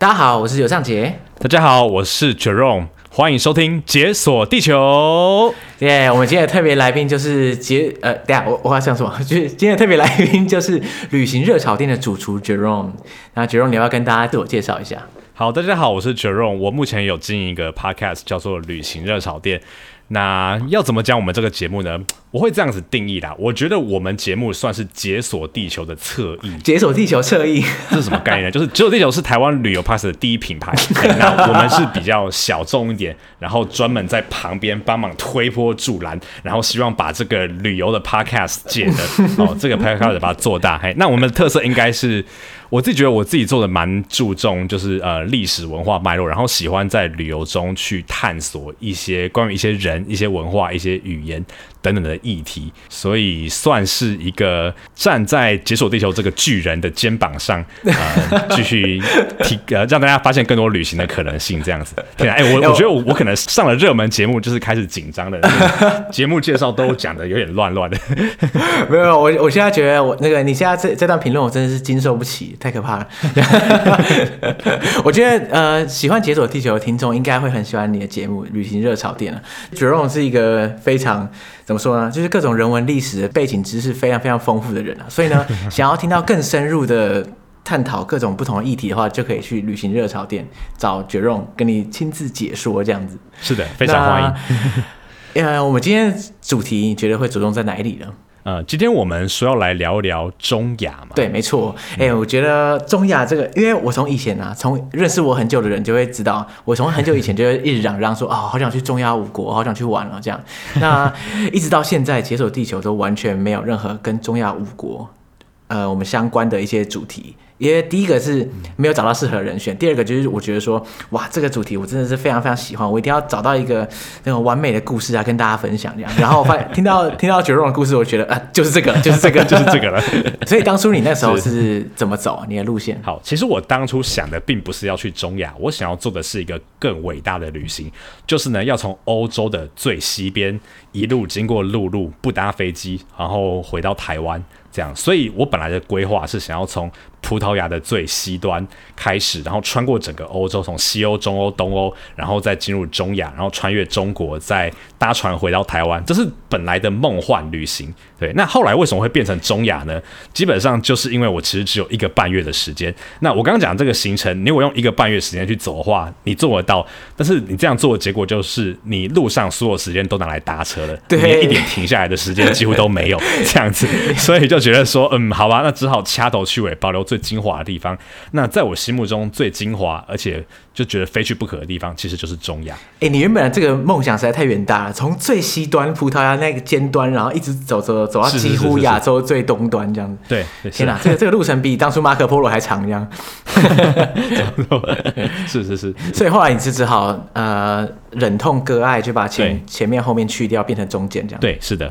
大家好，我是尤尚杰。大家好，我是 Jerome，欢迎收听《解锁地球》。耶，yeah, 我们今天的特别来宾就是解呃，等下我我要讲什么？就是今天的特别来宾就是旅行热炒店的主厨 Jerome。那 Jerome，你要跟大家自我介绍一下？好，大家好，我是 Jerome。我目前有经营一个 Podcast，叫做《旅行热炒店》。那要怎么讲我们这个节目呢？我会这样子定义啦。我觉得我们节目算是解锁地球的侧翼。解锁地球侧翼，这是什么概念呢？就是解锁地球是台湾旅游 Podcast 的第一品牌。那我们是比较小众一点，然后专门在旁边帮忙推波助澜，然后希望把这个旅游的 Podcast 界的哦，这个 Podcast 把它做大。嘿，那我们的特色应该是。我自己觉得我自己做的蛮注重，就是呃历史文化脉络，然后喜欢在旅游中去探索一些关于一些人、一些文化、一些语言等等的议题，所以算是一个站在解锁地球这个巨人的肩膀上，呃，继续提呃让大家发现更多旅行的可能性，这样子。天啊，哎，我 我觉得我我可能上了热门节目，就是开始紧张的，节目介绍都讲的有点乱乱的。没有，我我现在觉得我那个你现在这这段评论，我真的是经受不起。太可怕了！我觉得呃，喜欢解锁地球的听众应该会很喜欢你的节目《旅行热炒店》了。Jerome 是一个非常怎么说呢？就是各种人文历史的背景知识非常非常丰富的人啊。所以呢，想要听到更深入的探讨各种不同的议题的话，就可以去《旅行热潮店》找 Jerome 跟你亲自解说这样子。是的，非常欢迎。呃，我们今天主题你觉得会着重在哪里呢？呃，今天我们说要来聊一聊中亚嘛？对，没错。哎、我觉得中亚这个，因为我从以前啊，从认识我很久的人就会知道，我从很久以前就会一直嚷嚷说，啊、好想去中亚五国，好想去玩了这样。那一直到现在，解锁地球都完全没有任何跟中亚五国，呃，我们相关的一些主题。因为第一个是没有找到适合人选，第二个就是我觉得说，哇，这个主题我真的是非常非常喜欢，我一定要找到一个那种完美的故事啊，跟大家分享这样。然后我发现听到听到 Jerome 的故事，我觉得啊，就是这个，就是这个，就是这个了。所以当初你那时候是怎么走你的路线？好，其实我当初想的并不是要去中亚，我想要做的是一个更伟大的旅行，就是呢，要从欧洲的最西边一路经过陆路，不搭飞机，然后回到台湾。这样，所以我本来的规划是想要从葡萄牙的最西端开始，然后穿过整个欧洲，从西欧、中欧、东欧，然后再进入中亚，然后穿越中国，再搭船回到台湾。这是本来的梦幻旅行。对，那后来为什么会变成中亚呢？基本上就是因为我其实只有一个半月的时间。那我刚刚讲这个行程，你如果用一个半月时间去走的话，你做得到。但是你这样做的结果就是，你路上所有时间都拿来搭车了，对，连一点停下来的时间几乎都没有，这样子。所以就觉得说，嗯，好吧，那只好掐头去尾，保留最精华的地方。那在我心目中最精华，而且就觉得非去不可的地方，其实就是中亚。哎、欸，你原本的这个梦想实在太远大了，从最西端葡萄牙那个尖端，然后一直走走走到几乎亚洲最东端这样子。对，天哪，这个这个路程比当初马可波罗还长，这样。是是是，所以后来你是只好呃忍痛割爱，就把前前面后面去掉，变成中间这样。对，是的。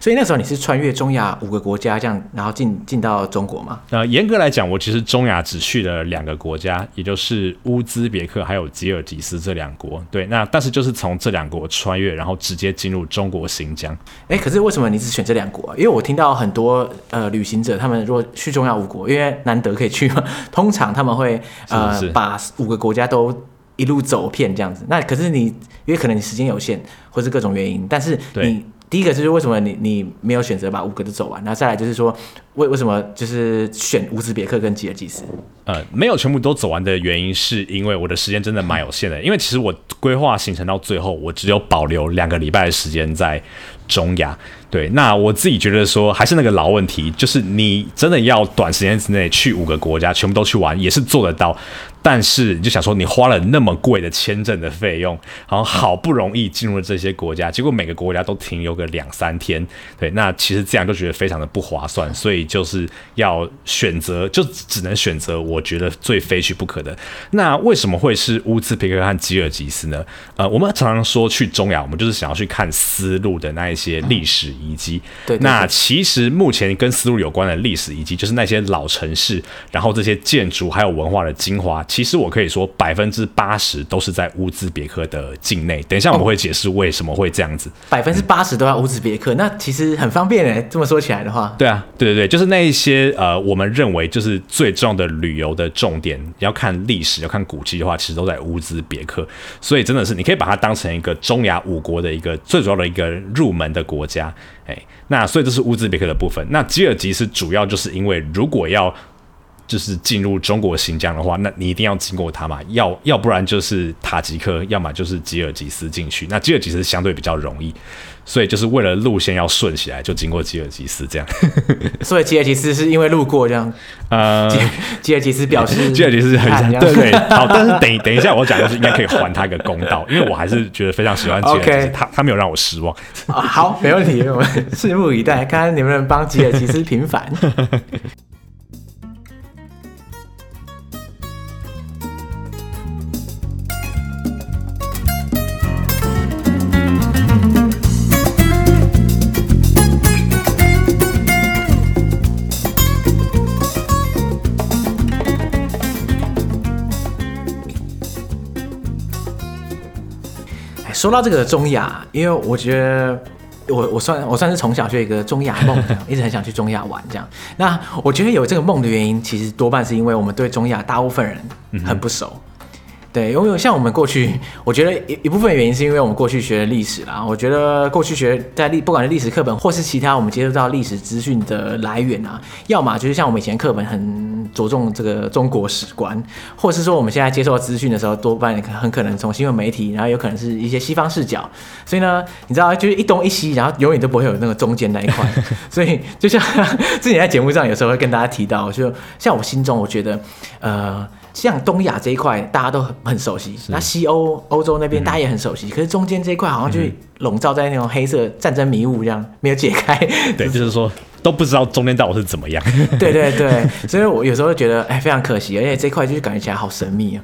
所以那时候你是穿越中亚五个国家这样，然后进进到中国吗？呃，严格来讲，我其实中亚只去了两个国家，也就是乌兹别克还有吉尔吉斯这两国。对，那但是就是从这两国穿越，然后直接进入中国新疆。哎、欸，可是为什么你只选这两国啊？因为我听到很多呃旅行者，他们如果去中亚五国，因为难得可以去嘛，通常他们会呃 把五个国家都一路走遍这样子。那可是你因为可能你时间有限，或是各种原因，但是你。第一个就是为什么你你没有选择把五个都走完，然后再来就是说为为什么就是选乌兹别克跟吉尔吉斯？呃，没有全部都走完的原因是因为我的时间真的蛮有限的，因为其实我规划行程到最后，我只有保留两个礼拜的时间在中亚。对，那我自己觉得说还是那个老问题，就是你真的要短时间之内去五个国家全部都去玩，也是做得到。但是你就想说，你花了那么贵的签证的费用，然后好不容易进入了这些国家，结果每个国家都停留个两三天，对，那其实这样就觉得非常的不划算，所以就是要选择，就只能选择我觉得最非去不可的。那为什么会是乌兹别克和吉尔吉斯呢？呃，我们常常说去中亚，我们就是想要去看丝路的那一些历史遗迹。对，那其实目前跟丝路有关的历史遗迹，就是那些老城市，然后这些建筑还有文化的精华，其实我可以说百分之八十都是在乌兹别克的境内。等一下我们会解释为什么会这样子。百分之八十都在乌兹别克，那其实很方便诶。这么说起来的话，对啊，对对对，就是那一些呃，我们认为就是最重要的旅游的重点，要看历史，要看古迹的话，其实都在乌兹别克。所以真的是，你可以把它当成一个中亚五国的一个最主要的一个入门的国家。哎，那所以这是乌兹别克的部分。那吉尔吉斯主要就是因为如果要就是进入中国新疆的话，那你一定要经过它嘛，要要不然就是塔吉克，要么就是吉尔吉斯进去。那吉尔吉斯相对比较容易。所以就是为了路线要顺起来，就经过吉尔吉斯这样。所以吉尔吉斯是因为路过这样。呃，吉尔吉斯表示，吉尔吉斯很对对。好，但是等等一下，我讲的是应该可以还他一个公道，因为我还是觉得非常喜欢吉尔吉斯他他没有让我失望。好，没问题，我们拭目以待，看看能不能帮吉尔吉斯平反。说到这个中亚，因为我觉得我我算我算是从小就有一个中亚梦，一直很想去中亚玩这样。那我觉得有这个梦的原因，其实多半是因为我们对中亚大部分人很不熟。对，因为像我们过去，我觉得一一部分原因是因为我们过去学的历史啦。我觉得过去学在历，不管是历史课本或是其他我们接触到历史资讯的来源啊，要么就是像我们以前课本很着重这个中国史观，或是说我们现在接受到资讯的时候，多半很可能从新闻媒体，然后有可能是一些西方视角。所以呢，你知道，就是一东一西，然后永远都不会有那个中间那一块。所以就像 之前在节目上有时候会跟大家提到，就像我心中，我觉得，呃。像东亚这一块，大家都很很熟悉。那西欧、欧洲那边，大家也很熟悉。嗯、可是中间这一块，好像就笼罩在那种黑色战争迷雾这样，没有解开。对，就是说都不知道中间到底是怎么样。对对对，所以我有时候会觉得，哎，非常可惜，而且这块就是感觉起来好神秘啊。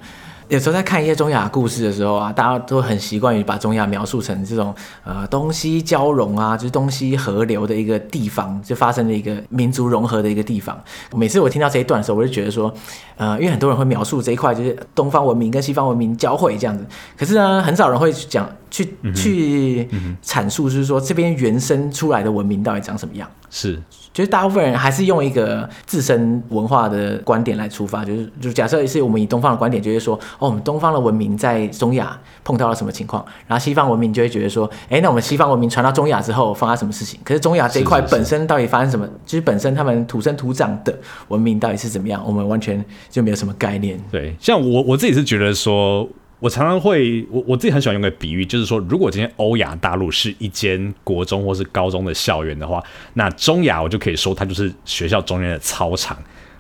有时候在看一些中亚故事的时候啊，大家都很习惯于把中亚描述成这种呃东西交融啊，就是东西河流的一个地方，就发生了一个民族融合的一个地方。每次我听到这一段的时候，我就觉得说，呃，因为很多人会描述这一块就是东方文明跟西方文明交汇这样子，可是呢，很少人会讲去去阐述，就是说这边原生出来的文明到底长什么样。是。就是大部分人还是用一个自身文化的观点来出发，就是就假设是我们以东方的观点，就是说，哦，我们东方的文明在中亚碰到了什么情况，然后西方文明就会觉得说，哎，那我们西方文明传到中亚之后发生什么事情？可是中亚这一块本身到底发生什么？是是是就是本身他们土生土长的文明到底是怎么样？我们完全就没有什么概念。对，像我我自己是觉得说。我常常会，我我自己很喜欢用个比喻，就是说，如果今天欧亚大陆是一间国中或是高中的校园的话，那中亚我就可以说它就是学校中间的操场。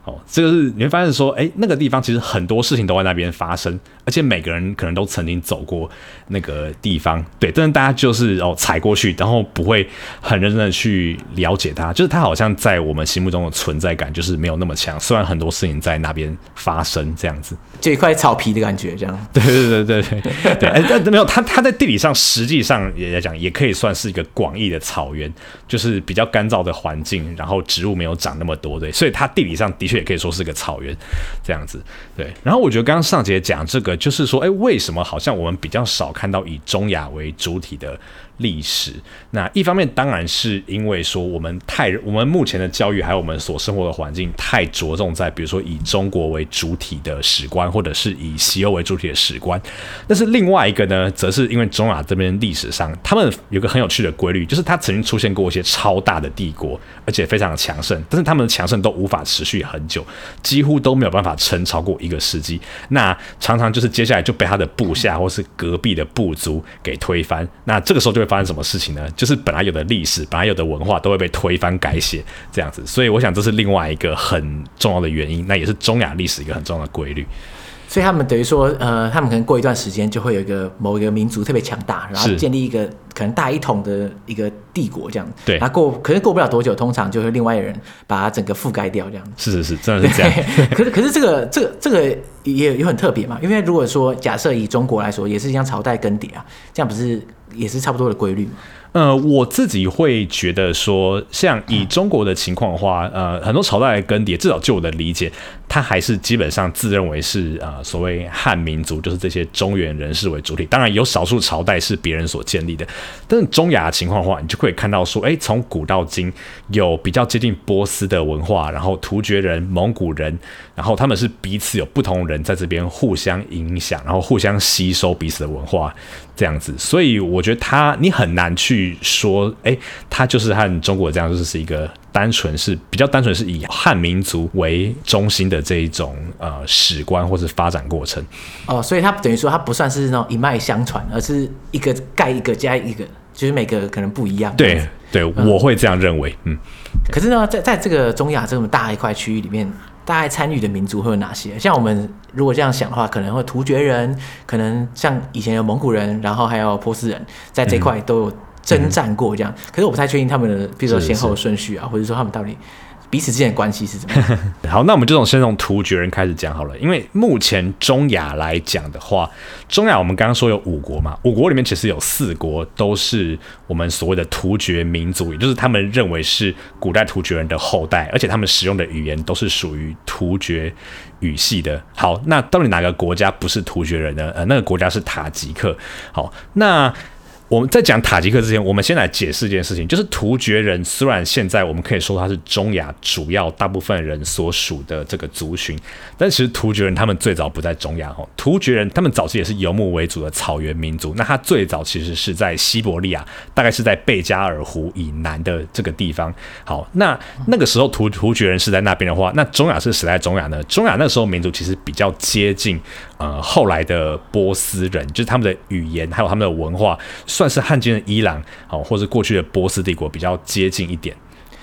哦，这个是你会发现说，哎，那个地方其实很多事情都在那边发生，而且每个人可能都曾经走过那个地方，对，但是大家就是哦踩过去，然后不会很认真的去了解它，就是它好像在我们心目中的存在感就是没有那么强，虽然很多事情在那边发生这样子，就一块草皮的感觉这样，对对对对对对，哎，但没有它，它在地理上实际上也来讲，也可以算是一个广义的草原，就是比较干燥的环境，然后植物没有长那么多，对，所以它地理上的确。也可以说是个草原，这样子，对。然后我觉得刚刚上节讲这个，就是说，哎，为什么好像我们比较少看到以中亚为主体的历史，那一方面当然是因为说我们太我们目前的教育还有我们所生活的环境太着重在比如说以中国为主体的史观，或者是以西欧为主体的史观。但是另外一个呢，则是因为中亚这边历史上他们有个很有趣的规律，就是它曾经出现过一些超大的帝国，而且非常的强盛，但是他们的强盛都无法持续很久，几乎都没有办法撑超过一个世纪。那常常就是接下来就被他的部下或是隔壁的部族给推翻。那这个时候就会发生什么事情呢？就是本来有的历史，本来有的文化都会被推翻改写，这样子。所以我想这是另外一个很重要的原因，那也是中亚历史一个很重要的规律。所以他们等于说，呃，他们可能过一段时间就会有一个某一个民族特别强大，然后建立一个可能大一统的一个帝国这样。对。然后过，可是过不了多久，通常就会另外一人把它整个覆盖掉这样。是是是，真的是这样。可是可是这个这个这个也也很特别嘛，因为如果说假设以中国来说，也是一样朝代更迭啊，这样不是也是差不多的规律。呃，我自己会觉得说，像以中国的情况的话，呃，很多朝代更迭，至少就我的理解，他还是基本上自认为是呃所谓汉民族，就是这些中原人士为主体。当然，有少数朝代是别人所建立的，但是中亚的情况的话，你就可以看到说，哎，从古到今有比较接近波斯的文化，然后突厥人、蒙古人，然后他们是彼此有不同人在这边互相影响，然后互相吸收彼此的文化。这样子，所以我觉得他你很难去说，哎、欸，他就是和中国这样，就是是一个单纯是比较单纯是以汉民族为中心的这一种呃史观或是发展过程。哦，所以他等于说他不算是那种一脉相传，而是一个盖一个加一个，就是每个可能不一样。对对，嗯、我会这样认为。嗯，可是呢，在在这个中亚这么大一块区域里面。大概参与的民族会有哪些？像我们如果这样想的话，可能会突厥人，可能像以前有蒙古人，然后还有波斯人，在这块都有征战过这样。嗯、可是我不太确定他们的，比如说先后顺序啊，或者说他们到底。彼此之间的关系是怎么样？好，那我们就从先从突厥人开始讲好了。因为目前中亚来讲的话，中亚我们刚刚说有五国嘛，五国里面其实有四国都是我们所谓的突厥民族，也就是他们认为是古代突厥人的后代，而且他们使用的语言都是属于突厥语系的。好，那到底哪个国家不是突厥人呢？呃，那个国家是塔吉克。好，那。我们在讲塔吉克之前，我们先来解释一件事情，就是突厥人虽然现在我们可以说他是中亚主要大部分人所属的这个族群，但其实突厥人他们最早不在中亚哦。突厥人他们早期也是游牧为主的草原民族，那他最早其实是在西伯利亚，大概是在贝加尔湖以南的这个地方。好，那那个时候突突厥人是在那边的话，那中亚是谁在中亚呢？中亚那时候民族其实比较接近。呃，后来的波斯人，就是他们的语言还有他们的文化，算是汉奸的伊朗，哦，或是过去的波斯帝国比较接近一点。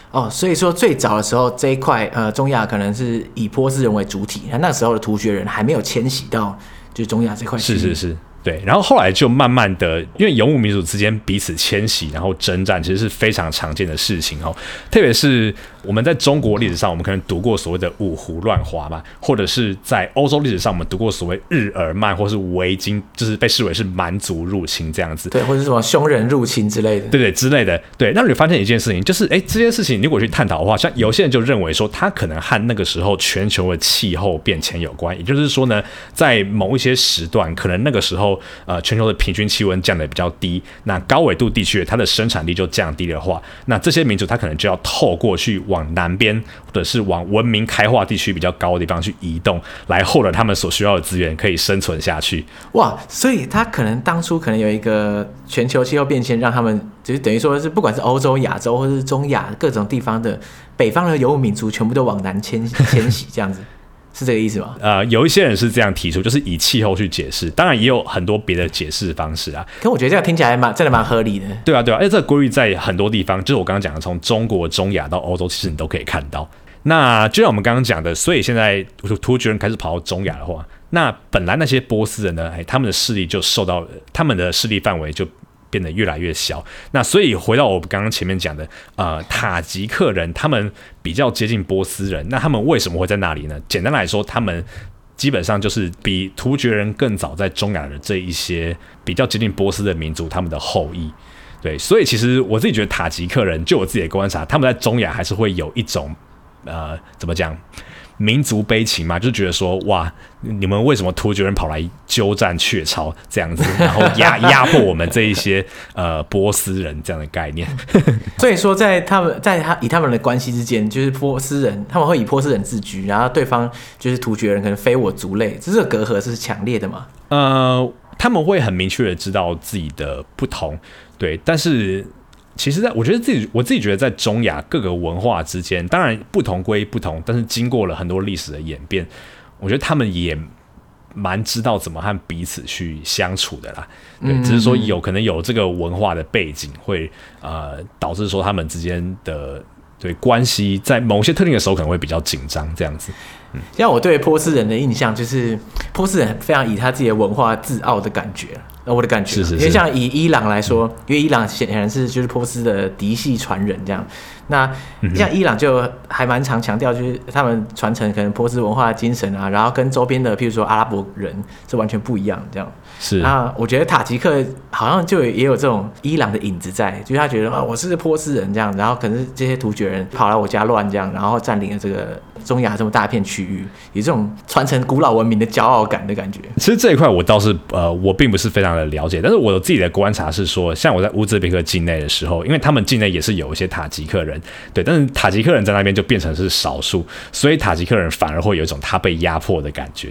哦，所以说最早的时候这一块，呃，中亚可能是以波斯人为主体，那那时候的突厥人还没有迁徙到就是中亚这块。是是是。对，然后后来就慢慢的，因为游牧民族之间彼此迁徙，然后征战，其实是非常常见的事情哦。特别是我们在中国历史上，我们可能读过所谓的五胡乱华嘛，或者是在欧洲历史上，我们读过所谓日耳曼或是维京，就是被视为是蛮族入侵这样子。对，或者什么匈人入侵之类的。对对之类的。对，那你发现一件事情，就是哎，这件事情如果去探讨的话，像有些人就认为说，它可能和那个时候全球的气候变迁有关，也就是说呢，在某一些时段，可能那个时候呃全球的平均气温降得比较低，那高纬度地区它的生产力就降低的话，那这些民族它可能就要透过去往南边，或者是往文明开化地区比较高的地方去移动，来获得他们所需要的资源，可以生存下去。哇，所以他可能当初可能有一个全球气候变迁，让他们就是等于说是不管是欧洲、亚洲或是中亚各种地方的北方的游牧民族，全部都往南迁迁徙这样子。是这个意思吗？呃，有一些人是这样提出，就是以气候去解释，当然也有很多别的解释方式啊。可我觉得这样听起来蛮真的蛮合理的。对啊，对啊，哎，这个规律在很多地方，就是我刚刚讲的，从中国、中亚到欧洲，其实你都可以看到。那就像我们刚刚讲的，所以现在突厥人开始跑到中亚的话，那本来那些波斯人呢，哎，他们的势力就受到他们的势力范围就。变得越来越小。那所以回到我刚刚前面讲的，呃，塔吉克人他们比较接近波斯人。那他们为什么会在那里呢？简单来说，他们基本上就是比突厥人更早在中亚的这一些比较接近波斯的民族，他们的后裔。对，所以其实我自己觉得塔吉克人，就我自己的观察，他们在中亚还是会有一种呃，怎么讲？民族悲情嘛，就觉得说哇，你们为什么突厥人跑来鸠占鹊巢这样子，然后压压迫我们这一些呃波斯人这样的概念。所以说，在他们在他以他们的关系之间，就是波斯人他们会以波斯人自居，然后对方就是突厥人可能非我族类，这个隔阂是强烈的嘛？呃，他们会很明确的知道自己的不同，对，但是。其实，在我觉得自己，我自己觉得，在中亚各个文化之间，当然不同归不同，但是经过了很多历史的演变，我觉得他们也蛮知道怎么和彼此去相处的啦。对，只是说有可能有这个文化的背景，会呃导致说他们之间的对关系，在某些特定的时候可能会比较紧张，这样子。嗯，像我对波斯人的印象，就是波斯人非常以他自己的文化自傲的感觉。呃，我的感觉，是是是，因为像以伊朗来说，因为伊朗显然是就是波斯的嫡系传人这样。那像伊朗就还蛮常强调，就是他们传承可能波斯文化的精神啊，然后跟周边的譬如说阿拉伯人是完全不一样这样。是。那我觉得塔吉克好像就也有这种伊朗的影子在，就是他觉得啊，我是波斯人这样，然后可是这些突厥人跑来我家乱这样，然后占领了这个中亚这么大片区域，有这种传承古老文明的骄傲感的感觉。其实这一块我倒是呃，我并不是非常的了解，但是我自己的观察是说，像我在乌兹别克境内的时候，因为他们境内也是有一些塔吉克人。对，但是塔吉克人在那边就变成是少数，所以塔吉克人反而会有一种他被压迫的感觉，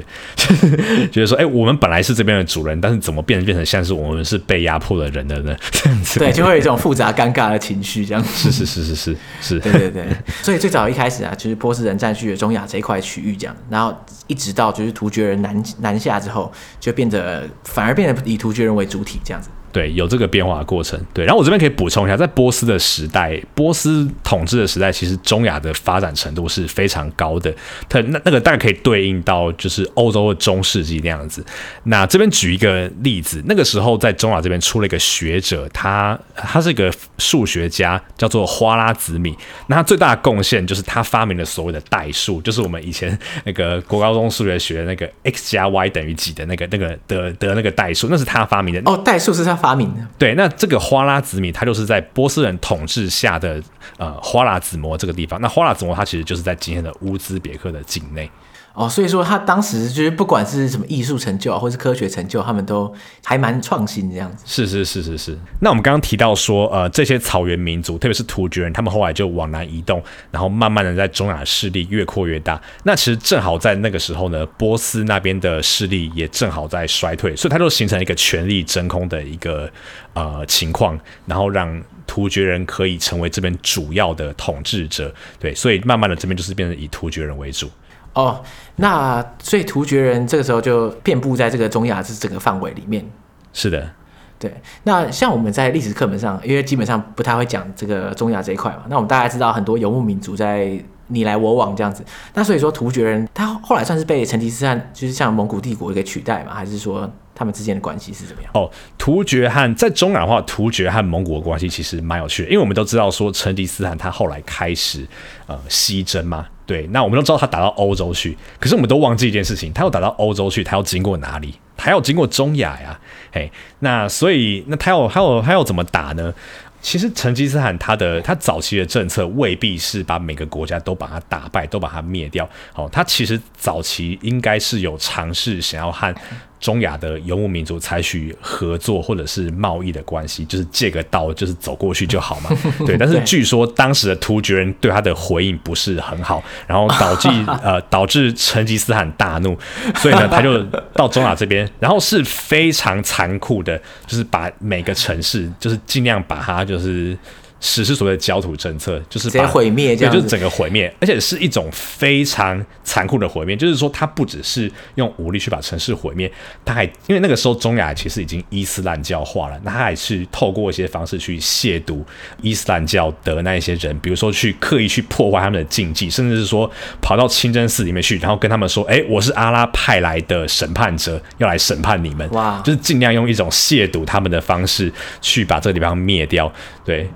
觉得说，哎，我们本来是这边的主人，但是怎么变成变成像是我们是被压迫的人的呢？这样子，对，就会有一种复杂尴尬的情绪，这样子。是是是是是是，对对对。所以最早一开始啊，就是波斯人占据了中亚这一块区域，这样，然后一直到就是突厥人南南下之后，就变得反而变得以突厥人为主体，这样子。对，有这个变化的过程。对，然后我这边可以补充一下，在波斯的时代，波斯统治的时代，其实中亚的发展程度是非常高的。它那那个大概可以对应到就是欧洲的中世纪那样子。那这边举一个例子，那个时候在中亚这边出了一个学者，他他是一个数学家，叫做花拉子米。那他最大的贡献就是他发明了所谓的代数，就是我们以前那个国高中数学学的那个 x 加 y 等于几的那个那个的的那个代数，那是他发明的。哦，代数是他。发明的。对，那这个花剌子米，它就是在波斯人统治下的呃花剌子模这个地方。那花剌子模它其实就是在今天的乌兹别克的境内。哦，所以说他当时就是不管是什么艺术成就啊，或是科学成就，他们都还蛮创新这样子。是是是是是。那我们刚刚提到说，呃，这些草原民族，特别是突厥人，他们后来就往南移动，然后慢慢的在中亚势力越扩越大。那其实正好在那个时候呢，波斯那边的势力也正好在衰退，所以它就形成一个权力真空的一个呃情况，然后让突厥人可以成为这边主要的统治者。对，所以慢慢的这边就是变成以突厥人为主。哦，那所以突厥人这个时候就遍布在这个中亚这整个范围里面。是的，对。那像我们在历史课本上，因为基本上不太会讲这个中亚这一块嘛，那我们大概知道很多游牧民族在你来我往这样子。那所以说突厥人他后来算是被成吉思汗，就是像蒙古帝国给取代嘛，还是说？他们之间的关系是怎么样？哦，突厥和在中亚的话，突厥和蒙古的关系其实蛮有趣的，因为我们都知道说成吉思汗他后来开始呃西征嘛，对，那我们都知道他打到欧洲去，可是我们都忘记一件事情，他要打到欧洲去，他要经过哪里？他要经过中亚呀，嘿，那所以那他要他要他要怎么打呢？其实成吉思汗他的他早期的政策未必是把每个国家都把它打败，都把它灭掉。好，他其实早期应该是有尝试想要和中亚的游牧民族采取合作或者是贸易的关系，就是借个道，就是走过去就好嘛。对，但是据说当时的突厥人对他的回应不是很好，然后导致 呃导致成吉思汗大怒，所以呢他就到中亚这边，然后是非常残酷的，就是把每个城市就是尽量把它。就是实施所谓的焦土政策，就是把直接毁灭，对，就是整个毁灭，而且是一种非常残酷的毁灭。就是说，他不只是用武力去把城市毁灭，他还因为那个时候中亚其实已经伊斯兰教化了，那他还是透过一些方式去亵渎伊斯兰教的那一些人，比如说去刻意去破坏他们的禁忌，甚至是说跑到清真寺里面去，然后跟他们说：“哎，我是阿拉派来的审判者，要来审判你们。”哇，就是尽量用一种亵渎他们的方式去把这个地方灭掉。对。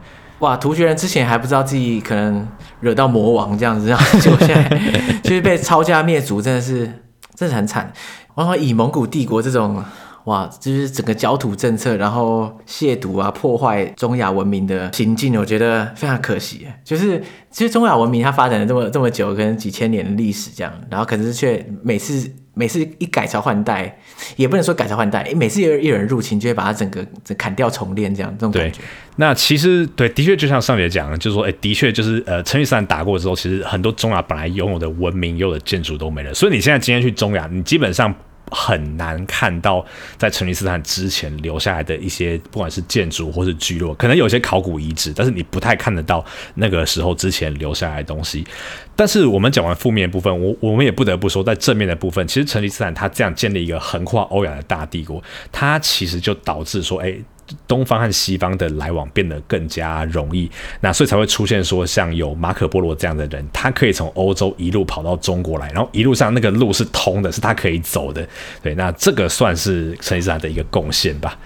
哇，图学人之前还不知道自己可能惹到魔王这样子，然后 结果现在 就是被抄家灭族，真的是，真的很惨。然后以蒙古帝国这种，哇，就是整个焦土政策，然后亵渎啊，破坏中亚文明的行径，我觉得非常可惜。就是其实中亚文明它发展了这么这么久，可能几千年的历史这样，然后可是却每次。每次一改朝换代，也不能说改朝换代，每次有一人入侵，就会把它整个砍掉重练，这样这种感觉。那其实对，的确就像上节讲的，就是说，哎，的确就是呃，成吉思汗打过之后，其实很多中亚本来拥有的文明、拥有的建筑都没了。所以你现在今天去中亚，你基本上。很难看到在成吉思汗之前留下来的一些，不管是建筑或是聚落，可能有些考古遗址，但是你不太看得到那个时候之前留下来的东西。但是我们讲完负面部分，我我们也不得不说，在正面的部分，其实成吉思汗他这样建立一个横跨欧亚的大帝国，他其实就导致说，哎，东方和西方的来往变得更加容易，那所以才会出现说像有马可波罗这样的人，他可以从欧洲一路跑到中国来，然后一路上那个路是通的，是他可以走的。对，那这个算是成吉思汗的一个贡献吧。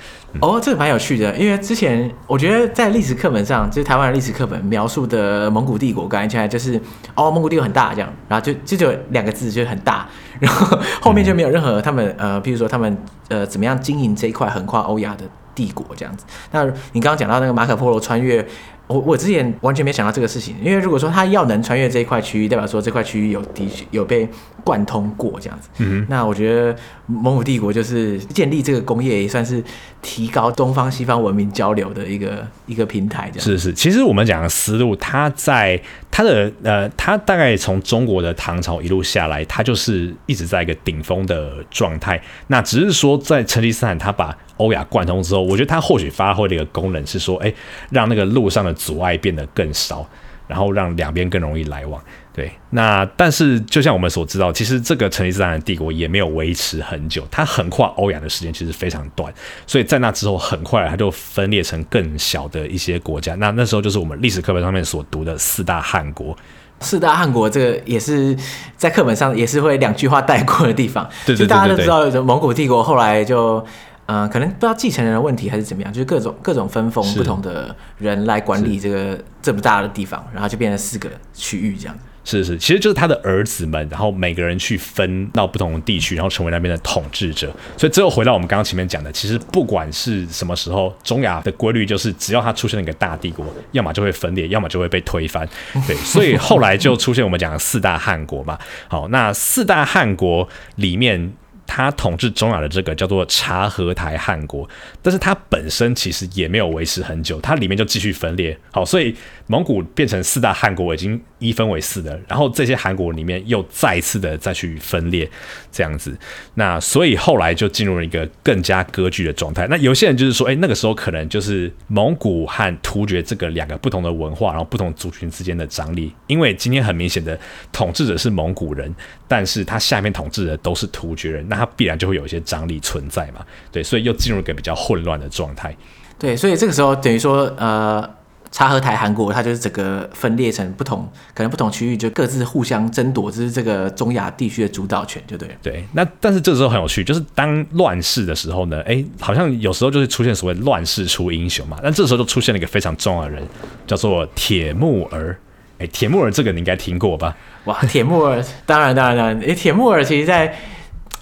哦，这个蛮有趣的，因为之前我觉得在历史课本上，就是台湾的历史课本描述的蒙古帝国，感觉起来就是哦，蒙古帝国很大这样，然后就就就两个字，就很大，然后后面就没有任何他们呃，譬如说他们呃怎么样经营这一块横跨欧亚的帝国这样子。那你刚刚讲到那个马可波罗穿越。我我之前完全没想到这个事情，因为如果说他要能穿越这一块区域，代表说这块区域有的确有被贯通过这样子。嗯，那我觉得蒙古帝国就是建立这个工业，也算是提高东方西方文明交流的一个一个平台。这样是是，其实我们讲的思路，它在它的呃，它大概从中国的唐朝一路下来，它就是一直在一个顶峰的状态。那只是说在成吉思汗他把欧亚贯通之后，我觉得他或许发挥的一个功能是说，哎，让那个路上的阻碍变得更少，然后让两边更容易来往。对，那但是就像我们所知道，其实这个成吉思汗的帝国也没有维持很久，它横跨欧亚的时间其实非常短，所以在那之后很快它就分裂成更小的一些国家。那那时候就是我们历史课本上面所读的四大汗国。四大汗国这个也是在课本上也是会两句话带过的地方。对对对对对，就大家都知道，蒙古帝国后来就。嗯、呃，可能不知道继承人的问题还是怎么样，就是各种各种分封不同的人来管理这个这么大的地方，然后就变成四个区域这样子。是是，其实就是他的儿子们，然后每个人去分到不同的地区，然后成为那边的统治者。所以最后回到我们刚刚前面讲的，其实不管是什么时候，中亚的规律就是，只要它出现了一个大帝国，要么就会分裂，要么就会被推翻。对，所以后来就出现我们讲的四大汗国嘛。好，那四大汗国里面。他统治中亚的这个叫做察合台汗国，但是它本身其实也没有维持很久，它里面就继续分裂。好，所以蒙古变成四大汗国已经一分为四了，然后这些汗国里面又再次的再去分裂，这样子。那所以后来就进入了一个更加割据的状态。那有些人就是说，哎，那个时候可能就是蒙古和突厥这个两个不同的文化，然后不同族群之间的张力。因为今天很明显的统治者是蒙古人，但是他下面统治的都是突厥人，那。他必然就会有一些张力存在嘛，对，所以又进入一个比较混乱的状态。对，所以这个时候等于说，呃，察合台韩国它就是整个分裂成不同，可能不同区域就各自互相争夺，这是这个中亚地区的主导权，就对了。对，那但是这个时候很有趣，就是当乱世的时候呢，哎，好像有时候就是出现所谓乱世出英雄嘛。但这时候就出现了一个非常重要的人，叫做铁木儿。哎，铁木儿这个你应该听过吧？哇，铁木儿，当然当然当然，哎，铁木儿其实在。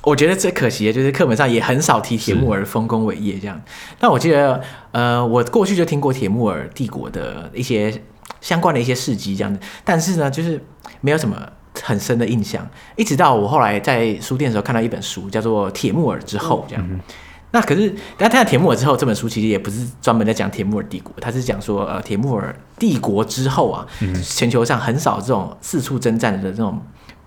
我觉得最可惜的就是课本上也很少提铁木儿丰功伟业这样。但我记得，呃，我过去就听过铁木儿帝国的一些相关的一些事迹这样子，但是呢，就是没有什么很深的印象。一直到我后来在书店的时候看到一本书，叫做《铁木尔之后》这样。嗯、那可是，大家看到《铁木尔之后》这本书，其实也不是专门在讲铁木尔帝国，它是讲说，呃，铁木尔帝国之后啊，全球上很少这种四处征战的这种。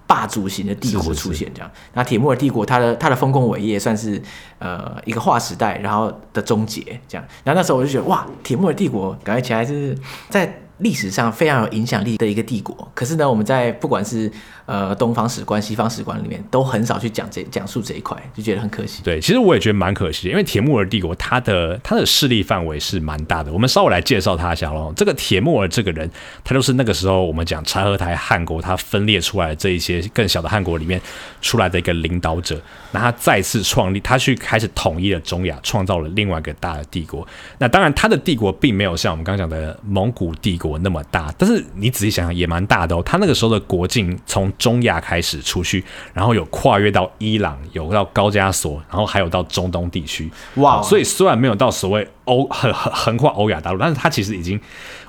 霸主型的帝国出现，这样，那铁木尔帝国，它的它的丰功伟业算是呃一个划时代，然后的终结，这样。然后那时候我就觉得，哇，铁木尔帝国感觉起来就是在。历史上非常有影响力的一个帝国，可是呢，我们在不管是呃东方史观、西方史观里面，都很少去讲这讲述这一块，就觉得很可惜。对，其实我也觉得蛮可惜，因为铁木儿帝国它的它的势力范围是蛮大的。我们稍微来介绍他一下喽。这个铁木儿这个人，他就是那个时候我们讲察合台汗国，他分裂出来这一些更小的汗国里面出来的一个领导者。那他再次创立，他去开始统一了中亚，创造了另外一个大的帝国。那当然，他的帝国并没有像我们刚刚讲的蒙古帝国。那么大，但是你仔细想想也蛮大的哦。他那个时候的国境从中亚开始出去，然后有跨越到伊朗，有到高加索，然后还有到中东地区。哇！所以虽然没有到所谓欧横横跨欧亚大陆，但是它其实已经，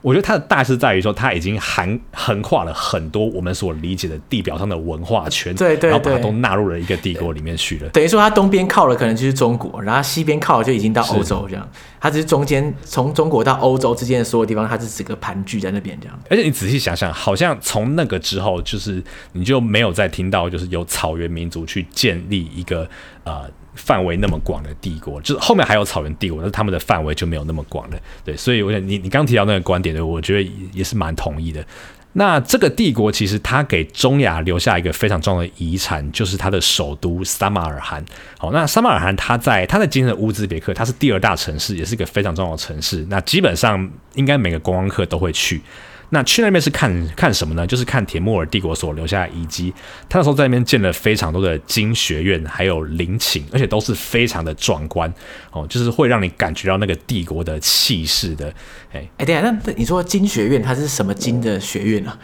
我觉得它的大是在于说，它已经横横跨了很多我们所理解的地表上的文化圈，对对对，然后把它都纳入了一个帝国里面去了。等于说，它东边靠的可能就是中国，然后西边靠的就已经到欧洲这样。它只是中间从中国到欧洲之间的所有地方，它是整个盘踞在那边这样。而且你仔细想想，好像从那个之后，就是你就没有再听到，就是有草原民族去建立一个呃。范围那么广的帝国，就是后面还有草原帝国，但是他们的范围就没有那么广了。对，所以我想你你刚提到那个观点，我觉得也是蛮同意的。那这个帝国其实它给中亚留下一个非常重要的遗产，就是它的首都撒马尔罕。好，那撒马尔罕它在它在今天的乌兹别克，它是第二大城市，也是一个非常重要的城市。那基本上应该每个观光客都会去。那去那边是看看什么呢？就是看铁木尔帝国所留下的遗迹。他那时候在那边建了非常多的经学院，还有陵寝，而且都是非常的壮观哦，就是会让你感觉到那个帝国的气势的。哎哎，对啊，那你说经学院它是什么经的学院啊？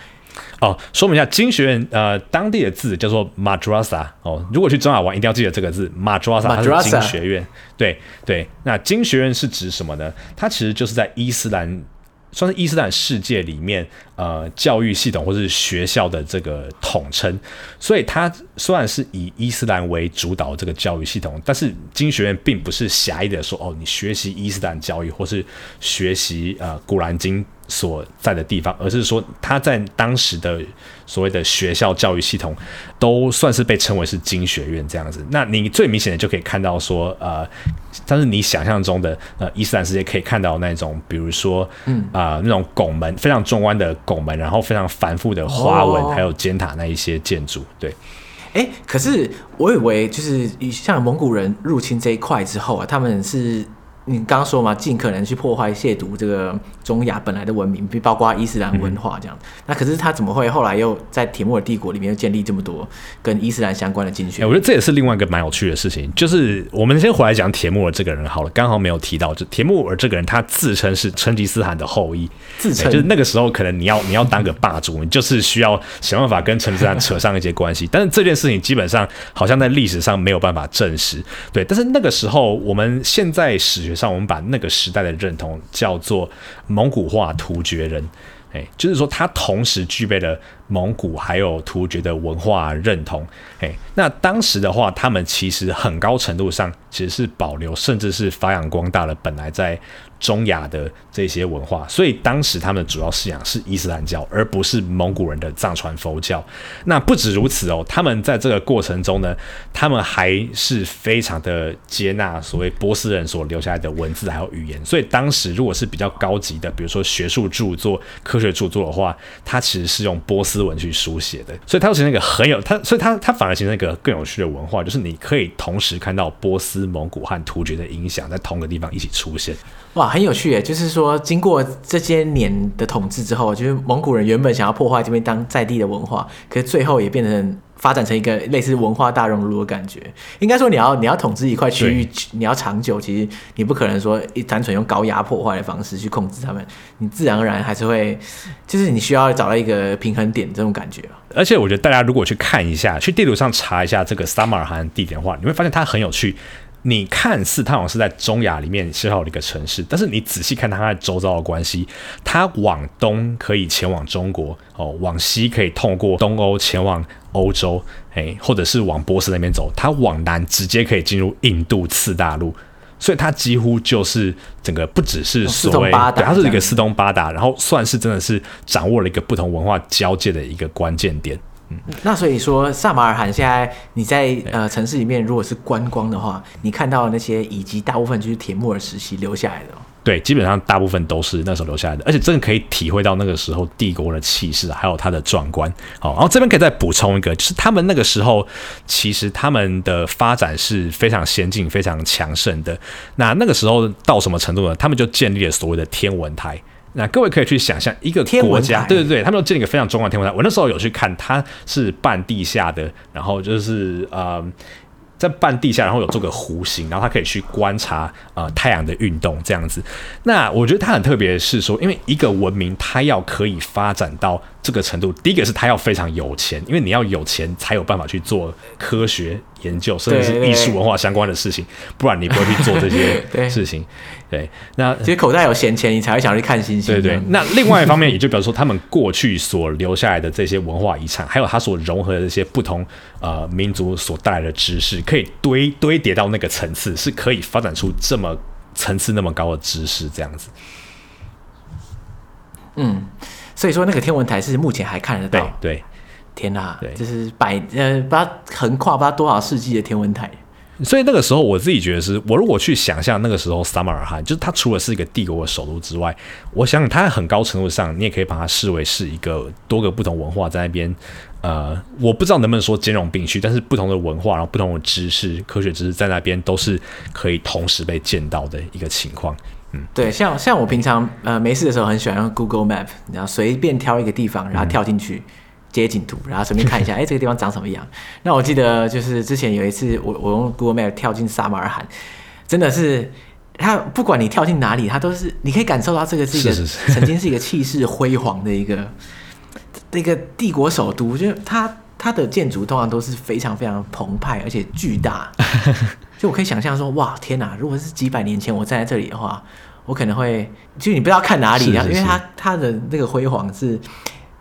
哦，说明一下，经学院呃，当地的字叫做 Madrasa 哦。如果去中亚玩，一定要记得这个字 Madrasa，它是经学院。对对，那经学院是指什么呢？它其实就是在伊斯兰。算是伊斯兰世界里面，呃，教育系统或是学校的这个统称，所以它虽然是以伊斯兰为主导这个教育系统，但是经学院并不是狭义的说，哦，你学习伊斯兰教育或是学习呃古兰经。所在的地方，而是说它在当时的所谓的学校教育系统，都算是被称为是经学院这样子。那你最明显的就可以看到说，呃，但是你想象中的呃伊斯兰世界可以看到那种，比如说，嗯啊、呃、那种拱门非常壮观的拱门，然后非常繁复的花纹，还有尖塔那一些建筑。对，哎、欸，可是我以为就是像蒙古人入侵这一块之后啊，他们是。你刚刚说嘛，尽可能去破坏、亵渎这个中亚本来的文明，包括伊斯兰文化这样。嗯、那可是他怎么会后来又在铁木尔帝国里面又建立这么多跟伊斯兰相关的经学、欸？我觉得这也是另外一个蛮有趣的事情。就是我们先回来讲铁木尔这个人好了，刚好没有提到，就铁木尔这个人，他自称是成吉思汗的后裔，自称、欸、就是那个时候可能你要你要当个霸主，你 就是需要想办法跟成吉思汗扯上一些关系。但是这件事情基本上好像在历史上没有办法证实。对，但是那个时候我们现在史学上，我们把那个时代的认同叫做蒙古化突厥人，哎，就是说他同时具备了蒙古还有突厥的文化认同，哎，那当时的话，他们其实很高程度上其实是保留甚至是发扬光大了本来在。中亚的这些文化，所以当时他们的主要信仰是伊斯兰教，而不是蒙古人的藏传佛教。那不止如此哦，他们在这个过程中呢，他们还是非常的接纳所谓波斯人所留下来的文字还有语言。所以当时如果是比较高级的，比如说学术著作、科学著作的话，它其实是用波斯文去书写的。所以它形成一个很有它，所以它它反而形成一个更有趣的文化，就是你可以同时看到波斯、蒙古和突厥的影响在同个地方一起出现。哇，很有趣诶！就是说，经过这些年的统治之后，就是蒙古人原本想要破坏这边当在地的文化，可是最后也变成发展成一个类似文化大熔炉的感觉。应该说，你要你要统治一块区域，你要长久，其实你不可能说一单纯用高压破坏的方式去控制他们，你自然而然还是会，就是你需要找到一个平衡点这种感觉。而且，我觉得大家如果去看一下，去地图上查一下这个撒马尔罕地点的话，你会发现它很有趣。你看似它好像是在中亚里面小小的一个城市，但是你仔细看它在周遭的关系，它往东可以前往中国哦，往西可以透过东欧前往欧洲，诶，或者是往波斯那边走，它往南直接可以进入印度次大陆，所以它几乎就是整个不只是所谓，对，它是一个四通八达，然后算是真的是掌握了一个不同文化交界的一个关键点。嗯，那所以说，撒马尔罕现在你在呃城市里面，如果是观光的话，你看到那些遗迹，大部分就是铁木尔时期留下来的。对，基本上大部分都是那时候留下来的，而且真的可以体会到那个时候帝国的气势，还有它的壮观。好，然后这边可以再补充一个，就是他们那个时候其实他们的发展是非常先进、非常强盛的。那那个时候到什么程度呢？他们就建立了所谓的天文台。那各位可以去想象一个国家，对对对，他们都建立一个非常壮观的天文台。我那时候有去看，它是半地下的，然后就是呃，在半地下，然后有做个弧形，然后它可以去观察呃太阳的运动这样子。那我觉得它很特别的是说，因为一个文明它要可以发展到这个程度，第一个是它要非常有钱，因为你要有钱才有办法去做科学研究，甚至是艺术文化相关的事情，不然你不会去做这些事情。对，那其实口袋有闲钱，你才会想去看星星。对对，那另外一方面，也就表示说，他们过去所留下来的这些文化遗产，还有他所融合的这些不同呃民族所带来的知识，可以堆堆叠到那个层次，是可以发展出这么层次那么高的知识这样子。嗯，所以说那个天文台是目前还看得到。对，对天哪，对，这是百呃不知道横跨不知道多少世纪的天文台。所以那个时候我自己觉得是，我如果去想象那个时候撒马尔罕，就是它除了是一个帝国的首都之外，我想它很高程度上，你也可以把它视为是一个多个不同文化在那边。呃，我不知道能不能说兼容并蓄，但是不同的文化，然后不同的知识、科学知识在那边都是可以同时被见到的一个情况。嗯，对，像像我平常呃没事的时候，很喜欢用 Google Map，然后随便挑一个地方，然后跳进去。嗯街景图，然后顺便看一下，哎，这个地方长什么样？那我记得就是之前有一次我，我我用 Google Map 跳进撒马尔罕，真的是，它不管你跳进哪里，它都是你可以感受到这个是一个曾经是一个气势辉煌的一个那个帝国首都，就是它它的建筑通常都是非常非常澎湃而且巨大，就我可以想象说，哇，天哪！如果是几百年前我站在这里的话，我可能会就你不知道看哪里，然后因为它它的那个辉煌是。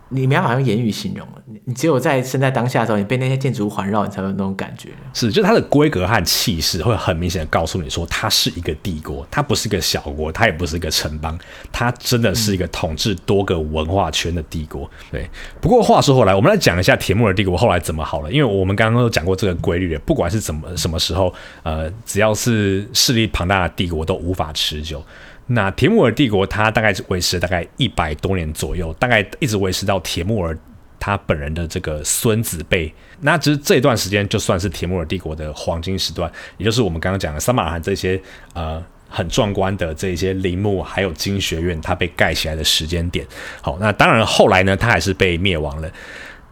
你没办法用言语形容了，你只有在身在当下的时候，你被那些建筑物环绕，你才有那种感觉。是，就是它的规格和气势会很明显的告诉你说，它是一个帝国，它不是个小国，它也不是一个城邦，它真的是一个统治多个文化圈的帝国。对。不过话说回来，我们来讲一下铁木尔帝国后来怎么好了，因为我们刚刚都讲过这个规律了，不管是怎么什么时候，呃，只要是势力庞大的帝国都无法持久。那铁木尔帝国，它大概是维持了大概一百多年左右，大概一直维持到铁木尔他本人的这个孙子辈。那其实这段时间就算是铁木尔帝国的黄金时段，也就是我们刚刚讲的撒马尔罕这些呃很壮观的这些陵墓，还有经学院它被盖起来的时间点。好，那当然后来呢，它还是被灭亡了。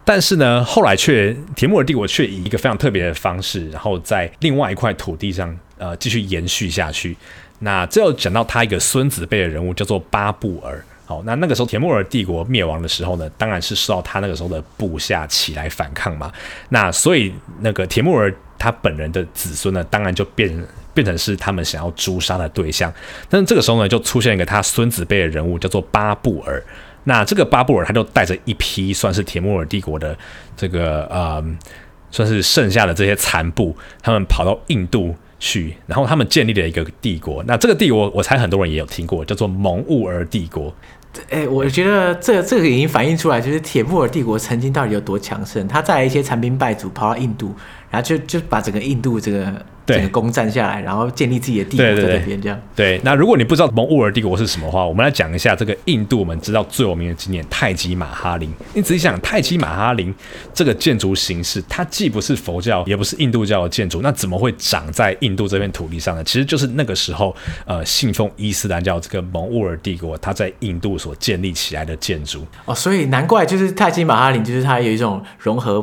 但是呢，后来却铁木尔帝国却以一个非常特别的方式，然后在另外一块土地上呃继续延续下去。那这又讲到他一个孙子辈的人物，叫做巴布尔。好，那那个时候铁木尔帝国灭亡的时候呢，当然是受到他那个时候的部下起来反抗嘛。那所以那个铁木尔他本人的子孙呢，当然就变变成是他们想要诛杀的对象。但是这个时候呢，就出现一个他孙子辈的人物，叫做巴布尔。那这个巴布尔他就带着一批算是铁木尔帝国的这个呃，算是剩下的这些残部，他们跑到印度。去，然后他们建立了一个帝国。那这个帝国，我猜很多人也有听过，叫做蒙兀儿帝国。哎，我觉得这这个已经反映出来，就是铁木尔帝国曾经到底有多强盛。他带一些残兵败卒跑到印度，然后就就把整个印度这个。对，整个攻占下来，然后建立自己的帝国在这边，这样。对，那如果你不知道蒙兀儿帝国是什么话，我们来讲一下这个印度。我们知道最有名的景点泰姬玛哈林。你仔细想，泰姬玛哈林这个建筑形式，它既不是佛教，也不是印度教的建筑，那怎么会长在印度这片土地上呢？其实就是那个时候，呃，信奉伊斯兰教这个蒙兀儿帝国，它在印度所建立起来的建筑。哦，所以难怪就是泰姬玛哈林，就是它有一种融合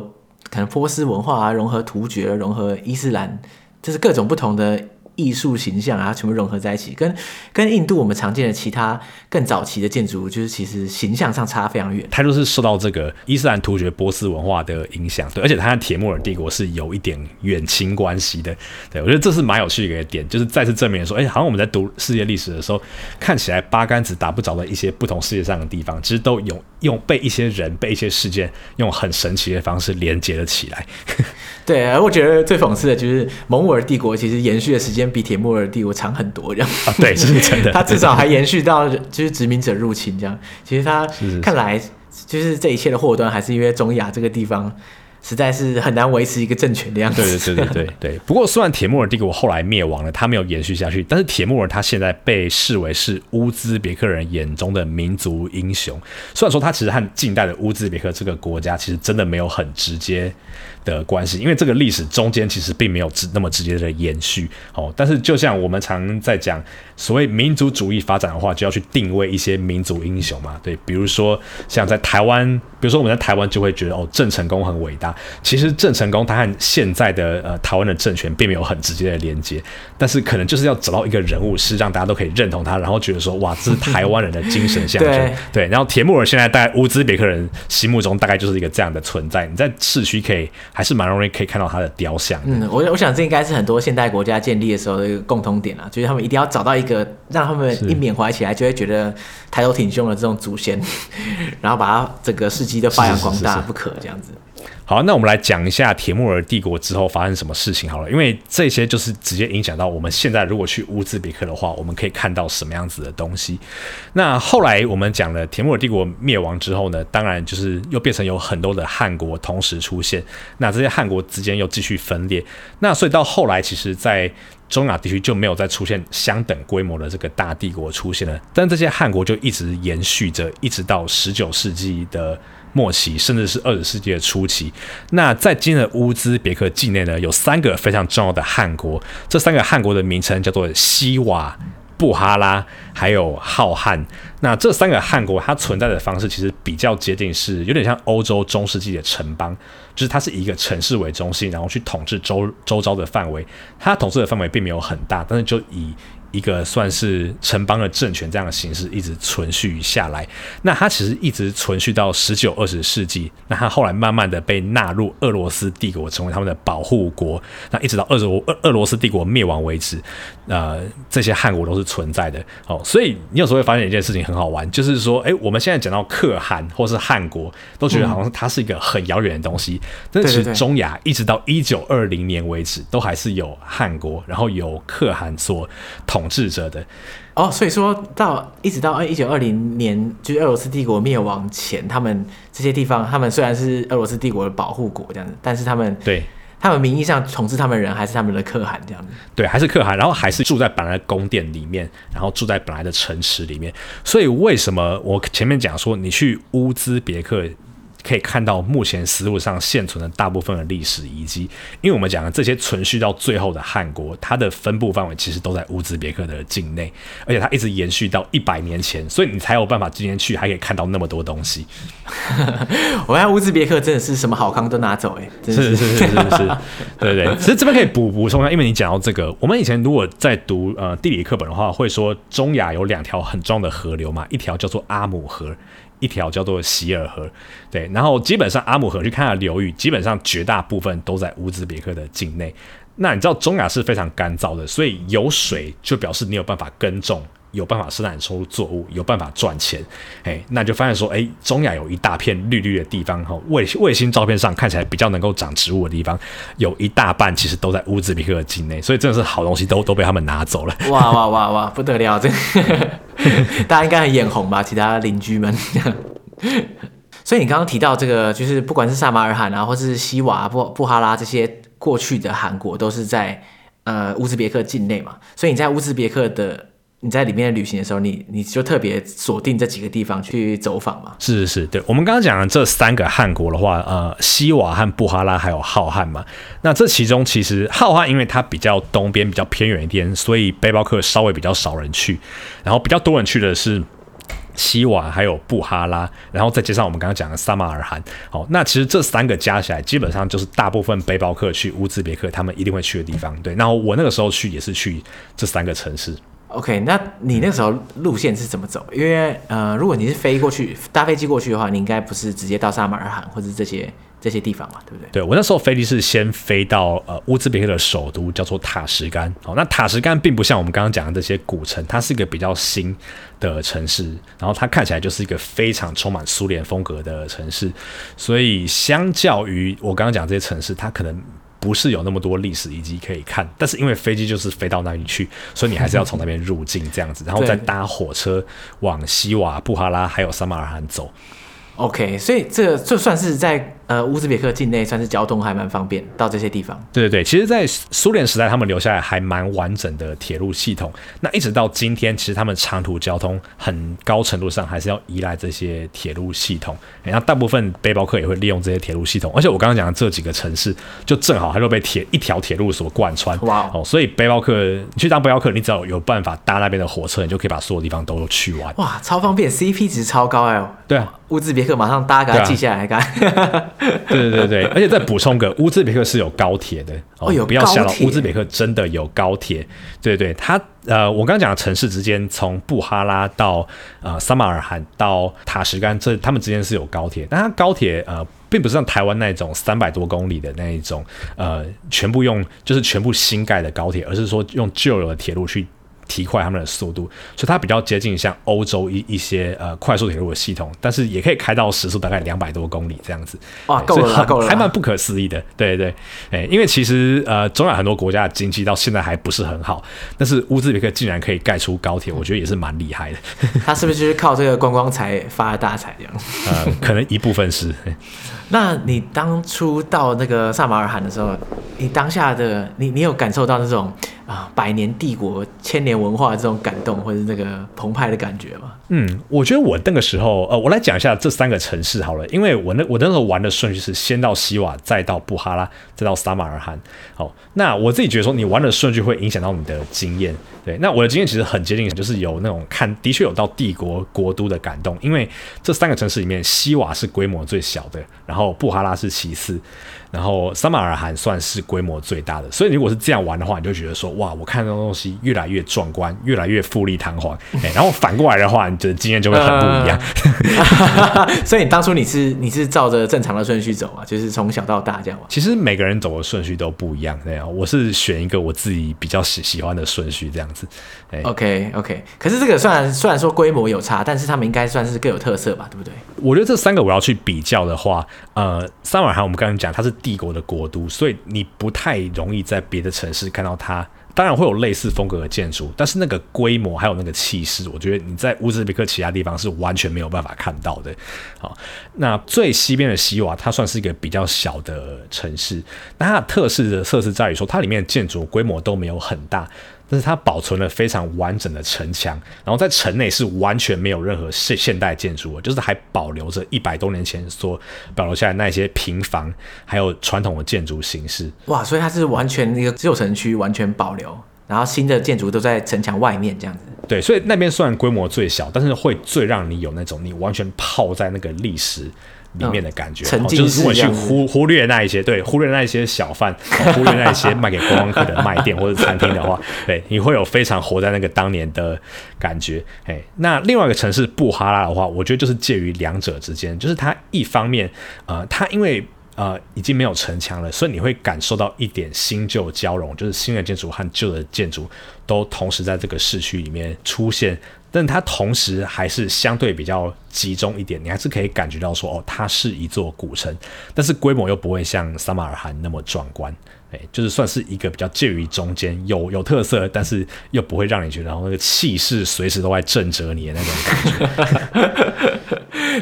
可能波斯文化啊，融合突厥，融合伊斯兰。就是各种不同的。艺术形象啊，全部融合在一起，跟跟印度我们常见的其他更早期的建筑，就是其实形象上差非常远。它就是受到这个伊斯兰突厥波斯文化的影响，对，而且它和铁木尔帝国是有一点远亲关系的。对，我觉得这是蛮有趣的一个点，就是再次证明说，哎，好像我们在读世界历史的时候，看起来八竿子打不着的一些不同世界上的地方，其实都有用被一些人、被一些事件用很神奇的方式连接了起来。对，而我觉得最讽刺的就是蒙兀儿帝国其实延续的时间。比铁木尔帝国长很多，这样啊，对，是真的。他至少还延续到就是殖民者入侵这样。其实他看来就是这一切的祸端，还是因为中亚这个地方。实在是很难维持一个政权的样子。对对对对对对。不过，虽然铁木尔帝国后来灭亡了，他没有延续下去，但是铁木尔他现在被视为是乌兹别克人眼中的民族英雄。虽然说他其实和近代的乌兹别克这个国家其实真的没有很直接的关系，因为这个历史中间其实并没有直那么直接的延续。哦，但是就像我们常在讲，所谓民族主义发展的话，就要去定位一些民族英雄嘛。对，比如说像在台湾，比如说我们在台湾就会觉得哦，郑成功很伟大。其实郑成功他和现在的呃台湾的政权并没有很直接的连接，但是可能就是要找到一个人物，是让大家都可以认同他，然后觉得说哇，这是台湾人的精神象征。对，对，然后铁木尔现在在乌兹别克人心目中大概就是一个这样的存在。你在市区可以还是蛮容易可以看到他的雕像。嗯，我我想这应该是很多现代国家建立的时候的一个共通点啊，就是他们一定要找到一个让他们一缅怀起来就会觉得抬头挺胸的这种祖先，然后把他整个事迹都发扬光大，不可这样子。好，好，那我们来讲一下铁木尔帝国之后发生什么事情好了，因为这些就是直接影响到我们现在如果去乌兹别克的话，我们可以看到什么样子的东西。那后来我们讲了铁木尔帝国灭亡之后呢，当然就是又变成有很多的汗国同时出现，那这些汗国之间又继续分裂，那所以到后来其实，在中亚地区就没有再出现相等规模的这个大帝国出现了，但这些汗国就一直延续着，一直到十九世纪的末期，甚至是二十世纪的初期。那在今日的乌兹别克境内呢，有三个非常重要的汗国，这三个汗国的名称叫做西瓦、布哈拉，还有浩瀚。那这三个汗国它存在的方式其实比较接近，是有点像欧洲中世纪的城邦。就是它是以一个城市为中心，然后去统治周周遭的范围。它统治的范围并没有很大，但是就以一个算是城邦的政权这样的形式一直存续下来。那它其实一直存续到十九、二十世纪。那它后来慢慢的被纳入俄罗斯帝国，成为他们的保护国。那一直到俄罗俄俄罗斯帝国灭亡为止，呃，这些汗国都是存在的。哦，所以你有时候会发现一件事情很好玩，就是说，哎，我们现在讲到可汗或是汗国，都觉得好像它是一个很遥远的东西。嗯、但是其实中亚一直到一九二零年为止，都还是有汗国，然后有可汗所统。统治者的哦，所以说到一直到一九二零年，就是俄罗斯帝国灭亡前，他们这些地方，他们虽然是俄罗斯帝国的保护国这样子，但是他们对他们名义上统治他们人还是他们的可汗这样子，对，还是可汗，然后还是住在本来的宫殿里面，然后住在本来的城池里面。所以为什么我前面讲说你去乌兹别克？可以看到目前丝路上现存的大部分的历史遗迹，因为我们讲的这些存续到最后的汉国，它的分布范围其实都在乌兹别克的境内，而且它一直延续到一百年前，所以你才有办法今天去还可以看到那么多东西。我看乌兹别克真的是什么好康都拿走哎，是是是是是是，对对对。其实这边可以补补充一下，因为你讲到这个，我们以前如果在读呃地理课本的话，会说中亚有两条很重要的河流嘛，一条叫做阿姆河。一条叫做希尔河，对，然后基本上阿姆河去看它的流域，基本上绝大部分都在乌兹别克的境内。那你知道中亚是非常干燥的，所以有水就表示你有办法耕种，有办法生产出作物，有办法赚钱。哎，那就发现说，哎，中亚有一大片绿绿的地方，哈，卫卫星照片上看起来比较能够长植物的地方，有一大半其实都在乌兹别克的境内，所以真的是好东西都都被他们拿走了。哇哇哇哇，不得了，这。大家应该很眼红吧？其他邻居们，所以你刚刚提到这个，就是不管是萨马尔罕啊，或是西瓦、布布哈拉这些过去的汗国，都是在呃乌兹别克境内嘛。所以你在乌兹别克的你在里面旅行的时候，你你就特别锁定这几个地方去走访嘛？是是是，对。我们刚刚讲的这三个汗国的话，呃，西瓦和布哈拉还有浩瀚嘛。那这其中其实浩瀚因为它比较东边比较偏远一点，所以背包客稍微比较少人去。然后比较多人去的是西瓦还有布哈拉，然后再加上我们刚刚讲的萨马尔罕。好，那其实这三个加起来，基本上就是大部分背包客去乌兹别克他们一定会去的地方。对，然后我那个时候去也是去这三个城市。OK，那你那时候路线是怎么走？因为呃，如果你是飞过去，搭飞机过去的话，你应该不是直接到萨马尔罕或者这些这些地方嘛，对不对？对，我那时候飞机是先飞到呃乌兹别克的首都叫做塔什干。好，那塔什干并不像我们刚刚讲的这些古城，它是一个比较新的城市，然后它看起来就是一个非常充满苏联风格的城市，所以相较于我刚刚讲这些城市，它可能。不是有那么多历史遗迹可以看，但是因为飞机就是飞到那里去，所以你还是要从那边入境这样子，然后再搭火车往西瓦、布哈拉还有撒马尔罕走。OK，所以这就算是在呃乌兹别克境内，算是交通还蛮方便到这些地方。对对对，其实，在苏联时代，他们留下来还蛮完整的铁路系统。那一直到今天，其实他们长途交通很高程度上还是要依赖这些铁路系统。然后大部分背包客也会利用这些铁路系统。而且我刚刚讲的这几个城市，就正好它就被铁一条铁路所贯穿。哇 Wow 哦，所以背包客你去当背包客，你只要有办法搭那边的火车，你就可以把所有地方都去完。哇，超方便，CP 值超高哎、欸。对啊。乌兹别克马上大家记下来看，对对对对，而且再补充个，乌兹别克是有高铁的哦，有不要吓到，乌兹别克真的有高铁，对对，它呃，我刚刚讲的城市之间，从布哈拉到呃撒马尔罕到塔什干，这他们之间是有高铁，但它高铁呃，并不是像台湾那种三百多公里的那一种，呃，全部用就是全部新盖的高铁，而是说用旧有的铁路去。提快他们的速度，所以它比较接近像欧洲一一些呃快速铁路的系统，但是也可以开到时速大概两百多公里这样子。哇，够了，够了，还蛮不可思议的。对对对，因为其实呃中亚很多国家的经济到现在还不是很好，但是乌兹别克竟然可以盖出高铁，我觉得也是蛮厉害的。他是不是就是靠这个观光财发了大财这样？呃，可能一部分是。那你当初到那个萨马尔罕的时候，你当下的你，你有感受到那种？啊，百年帝国、千年文化这种感动，或者是那个澎湃的感觉吗？嗯，我觉得我那个时候，呃，我来讲一下这三个城市好了，因为我那我那时候玩的顺序是先到西瓦，再到布哈拉，再到萨马尔罕。好，那我自己觉得说，你玩的顺序会影响到你的经验。对，那我的经验其实很接近，就是有那种看，的确有到帝国国都的感动，因为这三个城市里面，西瓦是规模最小的，然后哦布哈拉是其次。然后萨马尔罕算是规模最大的，所以如果是这样玩的话，你就觉得说哇，我看到东西越来越壮观，越来越富丽堂皇。哎，然后反过来的话，你的经验就会很不一样。呃、所以你当初你是你是照着正常的顺序走啊，就是从小到大这样玩。其实每个人走的顺序都不一样，这样，我是选一个我自己比较喜喜欢的顺序这样子。OK OK，可是这个虽然虽然说规模有差，但是他们应该算是各有特色吧，对不对？我觉得这三个我要去比较的话，呃，三马尔罕我们刚刚讲它是。帝国的国都，所以你不太容易在别的城市看到它。当然会有类似风格的建筑，但是那个规模还有那个气势，我觉得你在乌兹别克其他地方是完全没有办法看到的。好，那最西边的西瓦，它算是一个比较小的城市，那它的特色的设施在于说，它里面的建筑规模都没有很大。但是它保存了非常完整的城墙，然后在城内是完全没有任何现现代建筑的，就是还保留着一百多年前所保留下来那些平房，还有传统的建筑形式。哇，所以它是完全那个旧城区，完全保留，然后新的建筑都在城墙外面这样子。对，所以那边虽然规模最小，但是会最让你有那种你完全泡在那个历史。里面的感觉，嗯、就是如果去忽忽略那一些，对，忽略那一些小贩，忽略那一些卖给观光客的卖店或者餐厅的话，对，你会有非常活在那个当年的感觉。哎，那另外一个城市布哈拉的话，我觉得就是介于两者之间，就是它一方面，呃，它因为呃已经没有城墙了，所以你会感受到一点新旧交融，就是新的建筑和旧的建筑都同时在这个市区里面出现。但它同时还是相对比较集中一点，你还是可以感觉到说，哦，它是一座古城，但是规模又不会像萨马尔罕那么壮观，哎，就是算是一个比较介于中间，有有特色，但是又不会让你觉得然后那个气势随时都在震慑你的那种感觉。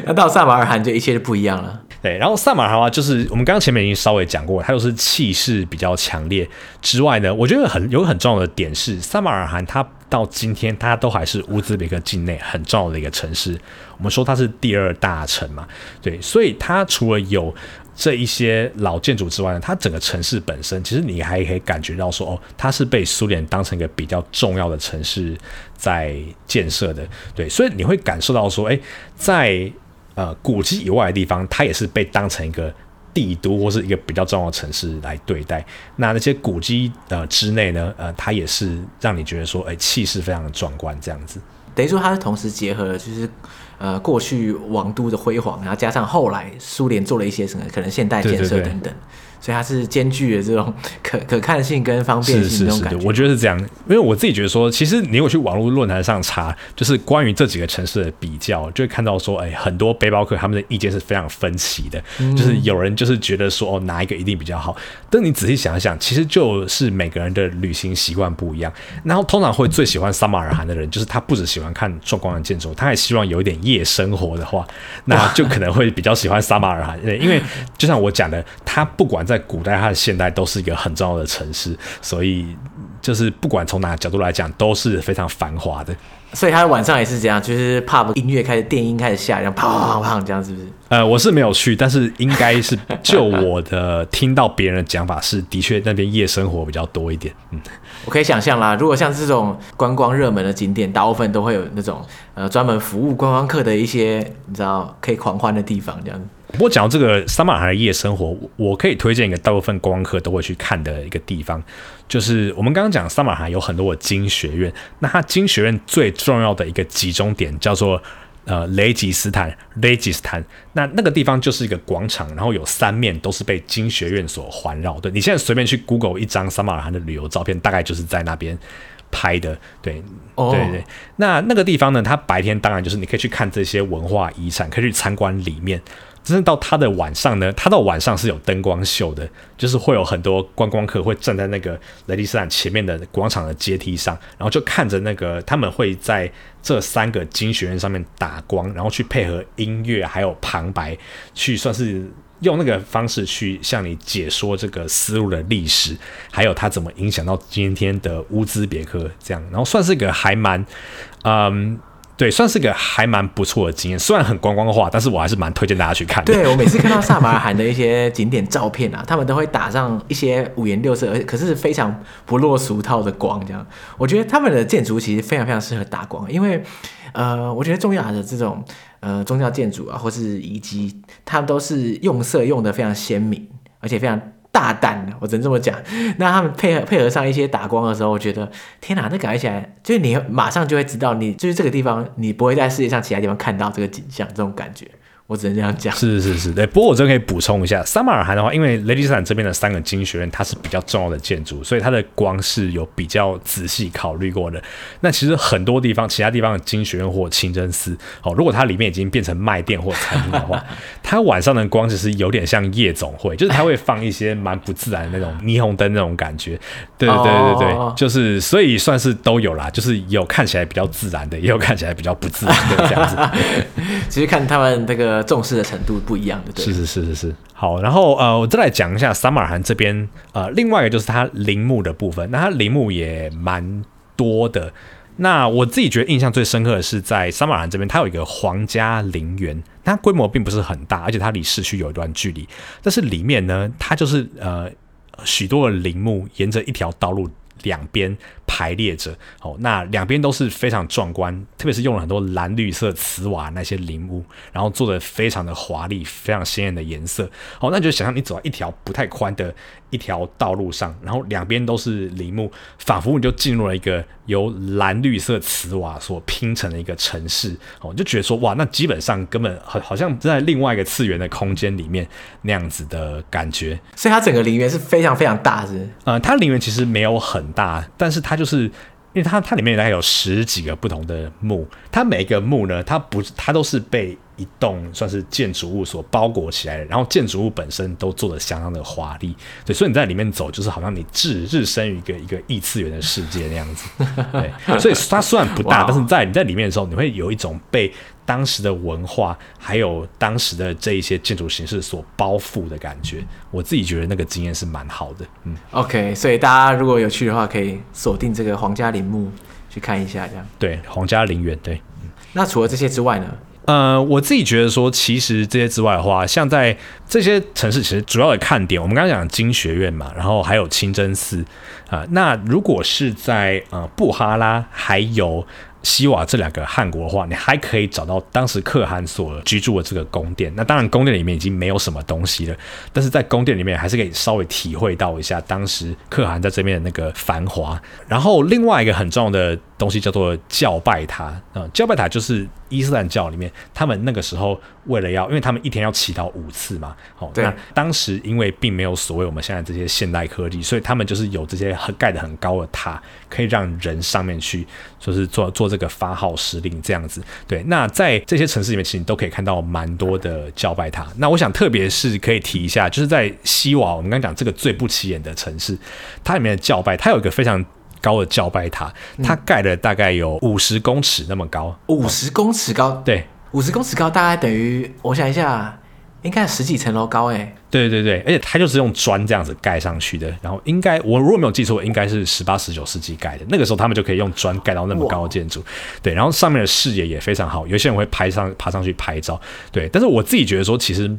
那到萨马尔罕就一切就不一样了。对，然后萨马尔罕的话，就是我们刚刚前面已经稍微讲过，它就是气势比较强烈之外呢，我觉得很有很重要的点是，萨马尔罕它到今天它都还是乌兹别克境内很重要的一个城市。我们说它是第二大城嘛，对，所以它除了有这一些老建筑之外呢，它整个城市本身其实你还可以感觉到说，哦，它是被苏联当成一个比较重要的城市在建设的，对，所以你会感受到说，哎，在呃，古迹以外的地方，它也是被当成一个帝都或是一个比较重要的城市来对待。那那些古迹呃之内呢，呃，它也是让你觉得说，哎，气势非常的壮观，这样子。等于说，它是同时结合了，就是呃过去王都的辉煌，然后加上后来苏联做了一些什么可能现代建设等等。所以它是兼具的这种 可可看性跟方便性这种感觉。我觉得是这样，因为我自己觉得说，其实你有去网络论坛上查，就是关于这几个城市的比较，就会看到说，哎，很多背包客他们的意见是非常分歧的。嗯、就是有人就是觉得说，哦，哪一个一定比较好？但你仔细想一想，其实就是每个人的旅行习惯不一样。然后通常会最喜欢撒马尔罕的人，就是他不只喜欢看壮观的建筑，他还希望有一点夜生活的话，那就可能会比较喜欢撒马尔罕。因为就像我讲的，他不管在古代和现代都是一个很重要的城市，所以就是不管从哪个角度来讲都是非常繁华的。所以他晚上也是这样，就是 pub 音乐开始，电音开始下，然后砰砰砰这样，是不是？呃，我是没有去，但是应该是就我的听到别人的讲法是，的确那边夜生活比较多一点。嗯，我可以想象啦，如果像这种观光热门的景点，大部分都会有那种呃专门服务观光客的一些，你知道可以狂欢的地方这样。不过讲到这个萨马尔罕的夜生活，我可以推荐一个大部分观光客都会去看的一个地方，就是我们刚刚讲萨马尔罕有很多的经学院，那它经学院最重要的一个集中点叫做呃雷吉斯坦雷吉斯坦，那那个地方就是一个广场，然后有三面都是被经学院所环绕。对，你现在随便去 Google 一张萨马尔罕的旅游照片，大概就是在那边拍的，对，哦、对对。那那个地方呢，它白天当然就是你可以去看这些文化遗产，可以去参观里面。真正到他的晚上呢，他到晚上是有灯光秀的，就是会有很多观光客会站在那个雷迪斯坦前面的广场的阶梯上，然后就看着那个他们会在这三个经学院上面打光，然后去配合音乐还有旁白，去算是用那个方式去向你解说这个丝路的历史，还有它怎么影响到今天的乌兹别克这样，然后算是一个还蛮嗯。对，算是个还蛮不错的经验，虽然很观光化，但是我还是蛮推荐大家去看。对，我每次看到萨马尔罕的一些景点照片啊，他们都会打上一些五颜六色，而可是非常不落俗套的光，这样。我觉得他们的建筑其实非常非常适合打光，因为呃，我觉得中亚的这种呃宗教建筑啊，或是遗迹，他们都是用色用得非常鲜明，而且非常。大胆的，我只能这么讲。那他们配合配合上一些打光的时候，我觉得天哪，那感觉起来就是你马上就会知道，你就是这个地方，你不会在世界上其他地方看到这个景象，这种感觉。我只能这样讲。是是是，对。不过我这可以补充一下，撒马尔罕的话，因为雷迪斯坦这边的三个经学院它是比较重要的建筑，所以它的光是有比较仔细考虑过的。那其实很多地方，其他地方的经学院或清真寺，哦，如果它里面已经变成卖店或餐厅的话，它晚上的光其实有点像夜总会，就是它会放一些蛮不自然的那种霓虹灯那种感觉。对对对对对，就是所以算是都有啦，就是有看起来比较自然的，也有看起来比较不自然的这样子。其实看他们这个。重视的程度不一样的，对，是是是是是。好，然后呃，我再来讲一下撒马尔罕这边呃，另外一个就是它陵墓的部分。那它陵墓也蛮多的。那我自己觉得印象最深刻的是在撒马尔罕这边，它有一个皇家陵园，它规模并不是很大，而且它离市区有一段距离。但是里面呢，它就是呃许多的陵墓沿着一条道路两边。排列着，哦，那两边都是非常壮观，特别是用了很多蓝绿色瓷瓦那些陵墓，然后做的非常的华丽，非常鲜艳的颜色，哦，那你就想象你走在一条不太宽的一条道路上，然后两边都是陵墓，仿佛你就进入了一个由蓝绿色瓷瓦所拼成的一个城市，哦，你就觉得说哇，那基本上根本好好像在另外一个次元的空间里面那样子的感觉，所以它整个陵园是非常非常大，是？呃，它陵园其实没有很大，但是它就是因为它它里面大概有十几个不同的墓，它每一个墓呢，它不它都是被一栋算是建筑物所包裹起来的，然后建筑物本身都做的相当的华丽，对，所以你在里面走，就是好像你置置身于一个一个异次元的世界那样子，对，所以它虽然不大，但是在你在里面的时候，你会有一种被当时的文化还有当时的这一些建筑形式所包覆的感觉，我自己觉得那个经验是蛮好的，嗯，OK，所以大家如果有去的话，可以锁定这个皇家陵墓去看一下，这样，对，皇家陵园，对，那除了这些之外呢？呃，我自己觉得说，其实这些之外的话，像在这些城市，其实主要的看点，我们刚刚讲金学院嘛，然后还有清真寺啊、呃。那如果是在呃布哈拉，还有。西瓦这两个汗国的话，你还可以找到当时可汗所居住的这个宫殿。那当然，宫殿里面已经没有什么东西了，但是在宫殿里面还是可以稍微体会到一下当时可汗在这边的那个繁华。然后另外一个很重要的东西叫做教拜塔啊、嗯，教拜塔就是伊斯兰教里面他们那个时候为了要，因为他们一天要祈祷五次嘛。哦，那当时因为并没有所谓我们现在这些现代科技，所以他们就是有这些很盖得很高的塔，可以让人上面去，就是做做。这个发号施令这样子，对。那在这些城市里面，其实你都可以看到蛮多的教拜塔。那我想，特别是可以提一下，就是在西瓦，我们刚刚讲这个最不起眼的城市，它里面的教拜，它有一个非常高的教拜塔，它盖了大概有五十公尺那么高，五十公尺高，对，五十公尺高，大概等于我想一下。应该十几层楼高诶，对对对，而且它就是用砖这样子盖上去的。然后应该我如果没有记错，应该是十八、十九世纪盖的。那个时候他们就可以用砖盖到那么高的建筑，对。然后上面的视野也非常好，有些人会拍上爬上去拍照，对。但是我自己觉得说，其实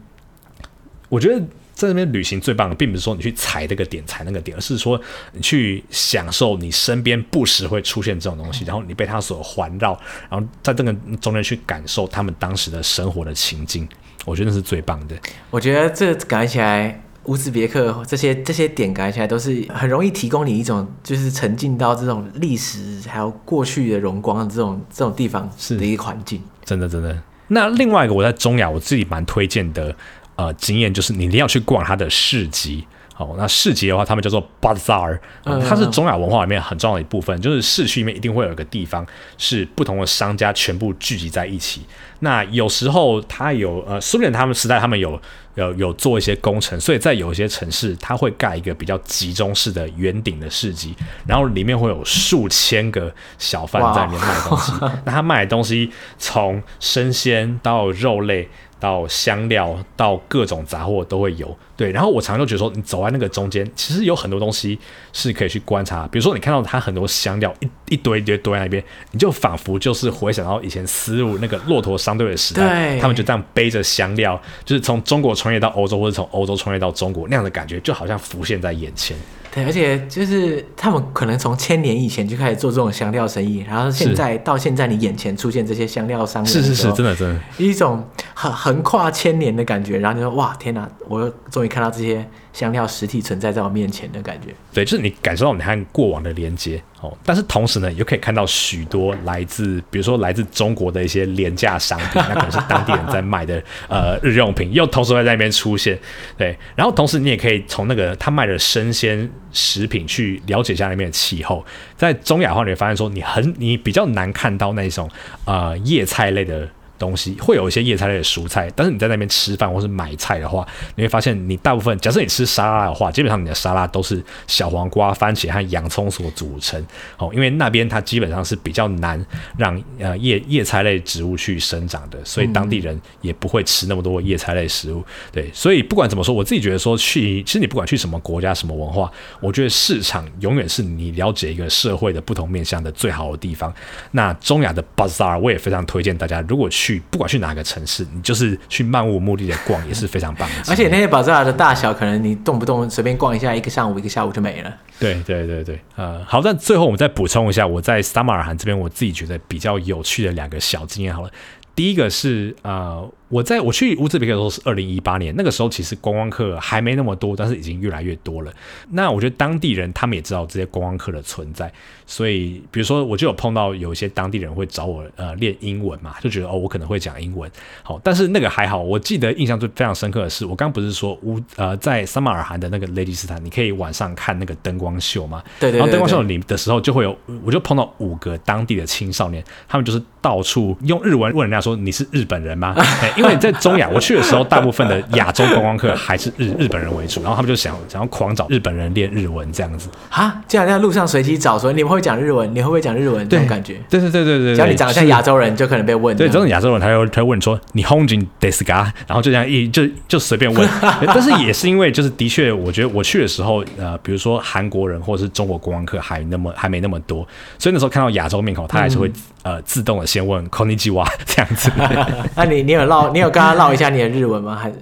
我觉得在那边旅行最棒的，并不是说你去踩这个点踩那个点，而是说你去享受你身边不时会出现这种东西，然后你被它所环绕，然后在这个中间去感受他们当时的生活的情境。我觉得那是最棒的。我觉得这感觉起来，乌兹别克这些这些点感觉起来都是很容易提供你一种就是沉浸到这种历史还有过去的荣光的这种这种地方是的一个环境。真的真的。那另外一个我在中亚我自己蛮推荐的呃经验就是你一定要去逛它的市集。好，那市集的话，他们叫做 bazaar，它是中亚文化里面很重要的一部分，就是市区里面一定会有一个地方是不同的商家全部聚集在一起。那有时候它有呃，苏联他们时代他们有有有做一些工程，所以在有一些城市，它会盖一个比较集中式的圆顶的市集，然后里面会有数千个小贩在里面卖东西。那他卖的东西从生鲜到肉类。到香料，到各种杂货都会有，对。然后我常常就觉得说，你走在那个中间，其实有很多东西是可以去观察。比如说，你看到它很多香料一一堆一堆堆在那边，你就仿佛就是回想到以前丝路那个骆驼商队的时代，他们就这样背着香料，就是从中国穿越到欧洲，或者从欧洲穿越到中国那样的感觉，就好像浮现在眼前。对，而且就是他们可能从千年以前就开始做这种香料生意，然后现在到现在你眼前出现这些香料商人，是是是，真的真的，一种横横跨千年的感觉，然后你说哇天哪，我又终于看到这些。香料实体存在在我面前的感觉，对，就是你感受到你和过往的连接哦。但是同时呢，你又可以看到许多来自，比如说来自中国的一些廉价商品，那可能是当地人在卖的呃日用品，又同时会在那边出现。对，然后同时你也可以从那个他卖的生鲜食品去了解一下那边的气候。在中亚的话，你会发现说你很你比较难看到那种呃叶菜类的。东西会有一些叶菜类的蔬菜，但是你在那边吃饭或是买菜的话，你会发现你大部分，假设你吃沙拉的话，基本上你的沙拉都是小黄瓜、番茄和洋葱所组成。哦，因为那边它基本上是比较难让呃叶叶菜类植物去生长的，所以当地人也不会吃那么多叶菜类食物。对，所以不管怎么说，我自己觉得说去，其实你不管去什么国家、什么文化，我觉得市场永远是你了解一个社会的不同面向的最好的地方。那中亚的 Bazaar 我也非常推荐大家，如果去。不管去哪个城市，你就是去漫无目的的逛也是非常棒的。而且那些巴扎尔的大小，可能你动不动随便逛一下，一个上午、一个下午就没了。对对对对，呃，好，那最后我们再补充一下，我在撒马尔罕这边我自己觉得比较有趣的两个小经验。好了，第一个是呃。我在我去乌兹别克的时候是二零一八年，那个时候其实观光客还没那么多，但是已经越来越多了。那我觉得当地人他们也知道这些观光客的存在，所以比如说我就有碰到有一些当地人会找我呃练英文嘛，就觉得哦我可能会讲英文。好，但是那个还好，我记得印象最非常深刻的是，我刚刚不是说乌呃在撒马尔罕的那个雷迪斯坦，你可以晚上看那个灯光秀嘛？对对，对，对，然后灯光秀里的时候就会有，我就碰到五个当地的青少年，他们就是到处用日文问人家说，你是日本人吗？因为在中亚，我去的时候，大部分的亚洲观光客还是日日本人为主，然后他们就想想要狂找日本人练日文这样子啊，这样在路上随机找说，你们会讲日文，你会不会讲日文这种感觉？对对对对对，只要你长得像亚洲人，就可能被问。对，这种亚洲人，他会他会问说你 Nihonjin desu ka，然后就这样一就就随便问。但是也是因为就是的确，我觉得我去的时候，呃，比如说韩国人或者是中国观光客还那么还没那么多，所以那时候看到亚洲面孔，他还是会、嗯、呃自动的先问 Konnichiwa 这样子。那你你有唠，你有跟他唠一下你的日文吗？还是？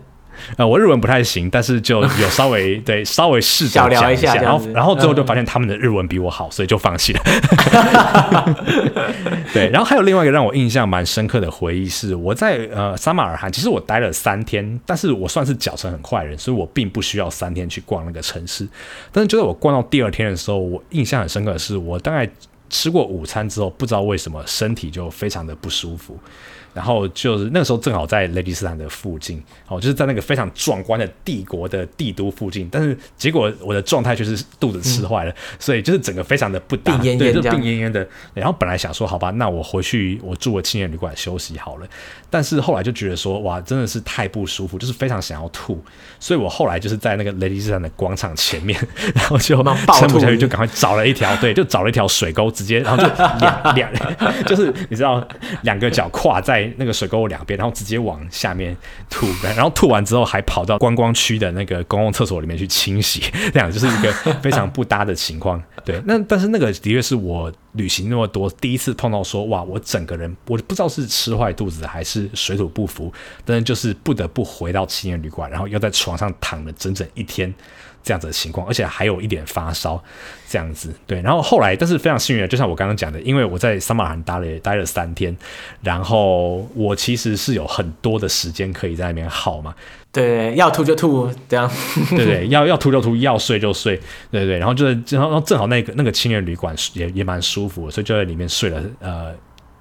呃，我日文不太行，但是就有稍微 对稍微试着聊一下，然后然后最后就发现他们的日文比我好，所以就放弃了。对，然后还有另外一个让我印象蛮深刻的回忆是，我在呃撒马尔罕，其实我待了三天，但是我算是脚程很快的人，所以我并不需要三天去逛那个城市。但是就在我逛到第二天的时候，我印象很深刻的是，我大概吃过午餐之后，不知道为什么身体就非常的不舒服。然后就是那个时候正好在雷吉斯坦的附近，哦，就是在那个非常壮观的帝国的帝都附近。但是结果我的状态就是肚子吃坏了，嗯、所以就是整个非常的不搭，病恹恹对，就病恹恹的。然后本来想说，好吧，那我回去我住个青年旅馆休息好了。但是后来就觉得说，哇，真的是太不舒服，就是非常想要吐。所以我后来就是在那个雷吉斯坦的广场前面，然后就撑不下去，就赶快找了一条，对，就找了一条水沟，直接然后就两两，就是你知道，两个脚跨在。那个水沟两边，然后直接往下面吐，然后吐完之后还跑到观光区的那个公共厕所里面去清洗，这样就是一个非常不搭的情况。对，那但是那个的确是我旅行那么多第一次碰到说，哇，我整个人我不知道是吃坏肚子还是水土不服，但是就是不得不回到青年旅馆，然后又在床上躺了整整一天。这样子的情况，而且还有一点发烧，这样子对。然后后来，但是非常幸运的，就像我刚刚讲的，因为我在撒马尔罕待了待了三天，然后我其实是有很多的时间可以在那边耗嘛。对，要吐就吐，这样。对对，要要吐就吐，要睡就睡，对对。然后就是，然后正好那个那个青年旅馆也也蛮舒服，所以就在里面睡了呃。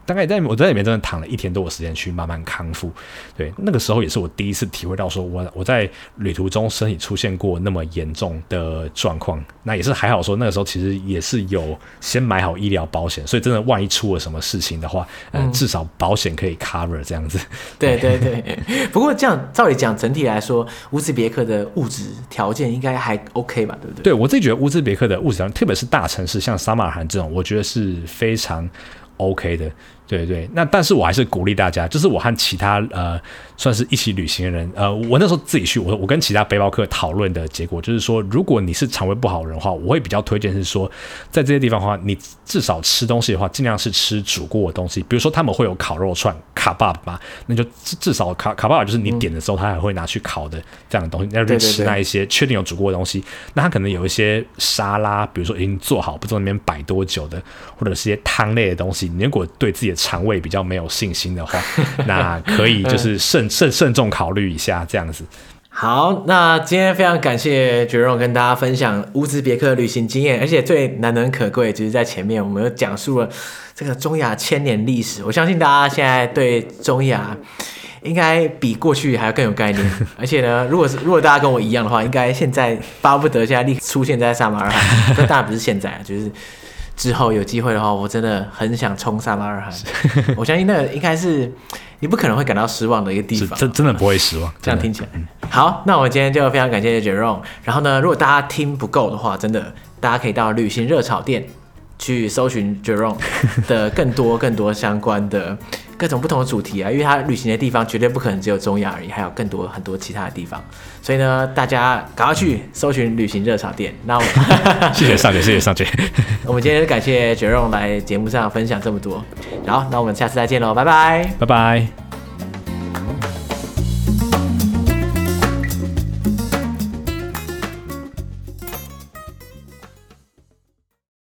大概在我在里面真的躺了一天多的时间去慢慢康复。对，那个时候也是我第一次体会到说我我在旅途中身体出现过那么严重的状况。那也是还好说那个时候其实也是有先买好医疗保险，所以真的万一出了什么事情的话，嗯，呃、至少保险可以 cover 这样子。对对对。不过这样照理讲，整体来说，乌兹别克的物质条件应该还 OK 吧？对不对？对，我自己觉得乌兹别克的物质条件，特别是大城市像撒马尔罕这种，我觉得是非常 OK 的。对对，那但是我还是鼓励大家，就是我和其他呃算是一起旅行的人，呃，我那时候自己去，我我跟其他背包客讨论的结果就是说，如果你是肠胃不好的人的话，我会比较推荐是说，在这些地方的话，你至少吃东西的话，尽量是吃煮过的东西，比如说他们会有烤肉串卡巴嘛，那就至至少卡卡巴就是你点的时候，他还会拿去烤的这样的东西，那就吃那一些确定有煮过的东西，那他可能有一些沙拉，比如说已经做好，不知道那边摆多久的，或者是一些汤类的东西，你如果对自己的肠胃比较没有信心的话，那可以就是 慎慎慎重考虑一下这样子。好，那今天非常感谢 Jerome 跟大家分享乌兹别克旅行经验，而且最难能可贵就是在前面我们又讲述了这个中亚千年历史。我相信大家现在对中亚应该比过去还要更有概念。而且呢，如果是如果大家跟我一样的话，应该现在巴不得现在立刻出现在撒马尔罕。这当然不是现在，就是。之后有机会的话，我真的很想冲撒马尔罕。我相信那个应该是你不可能会感到失望的一个地方，真真的不会失望。这样听起来，好，那我们今天就非常感谢 Jerome。然后呢，如果大家听不够的话，真的大家可以到旅行热炒店去搜寻 Jerome 的更多更多相关的。各种不同的主题啊，因为他旅行的地方绝对不可能只有中亚而已，还有更多很多其他的地方。所以呢，大家赶快去搜寻旅行热潮店。那我们 谢谢尚姐，谢谢尚姐。我们今天感谢 Jerome 来节目上分享这么多。好，那我们下次再见喽，拜拜，拜拜。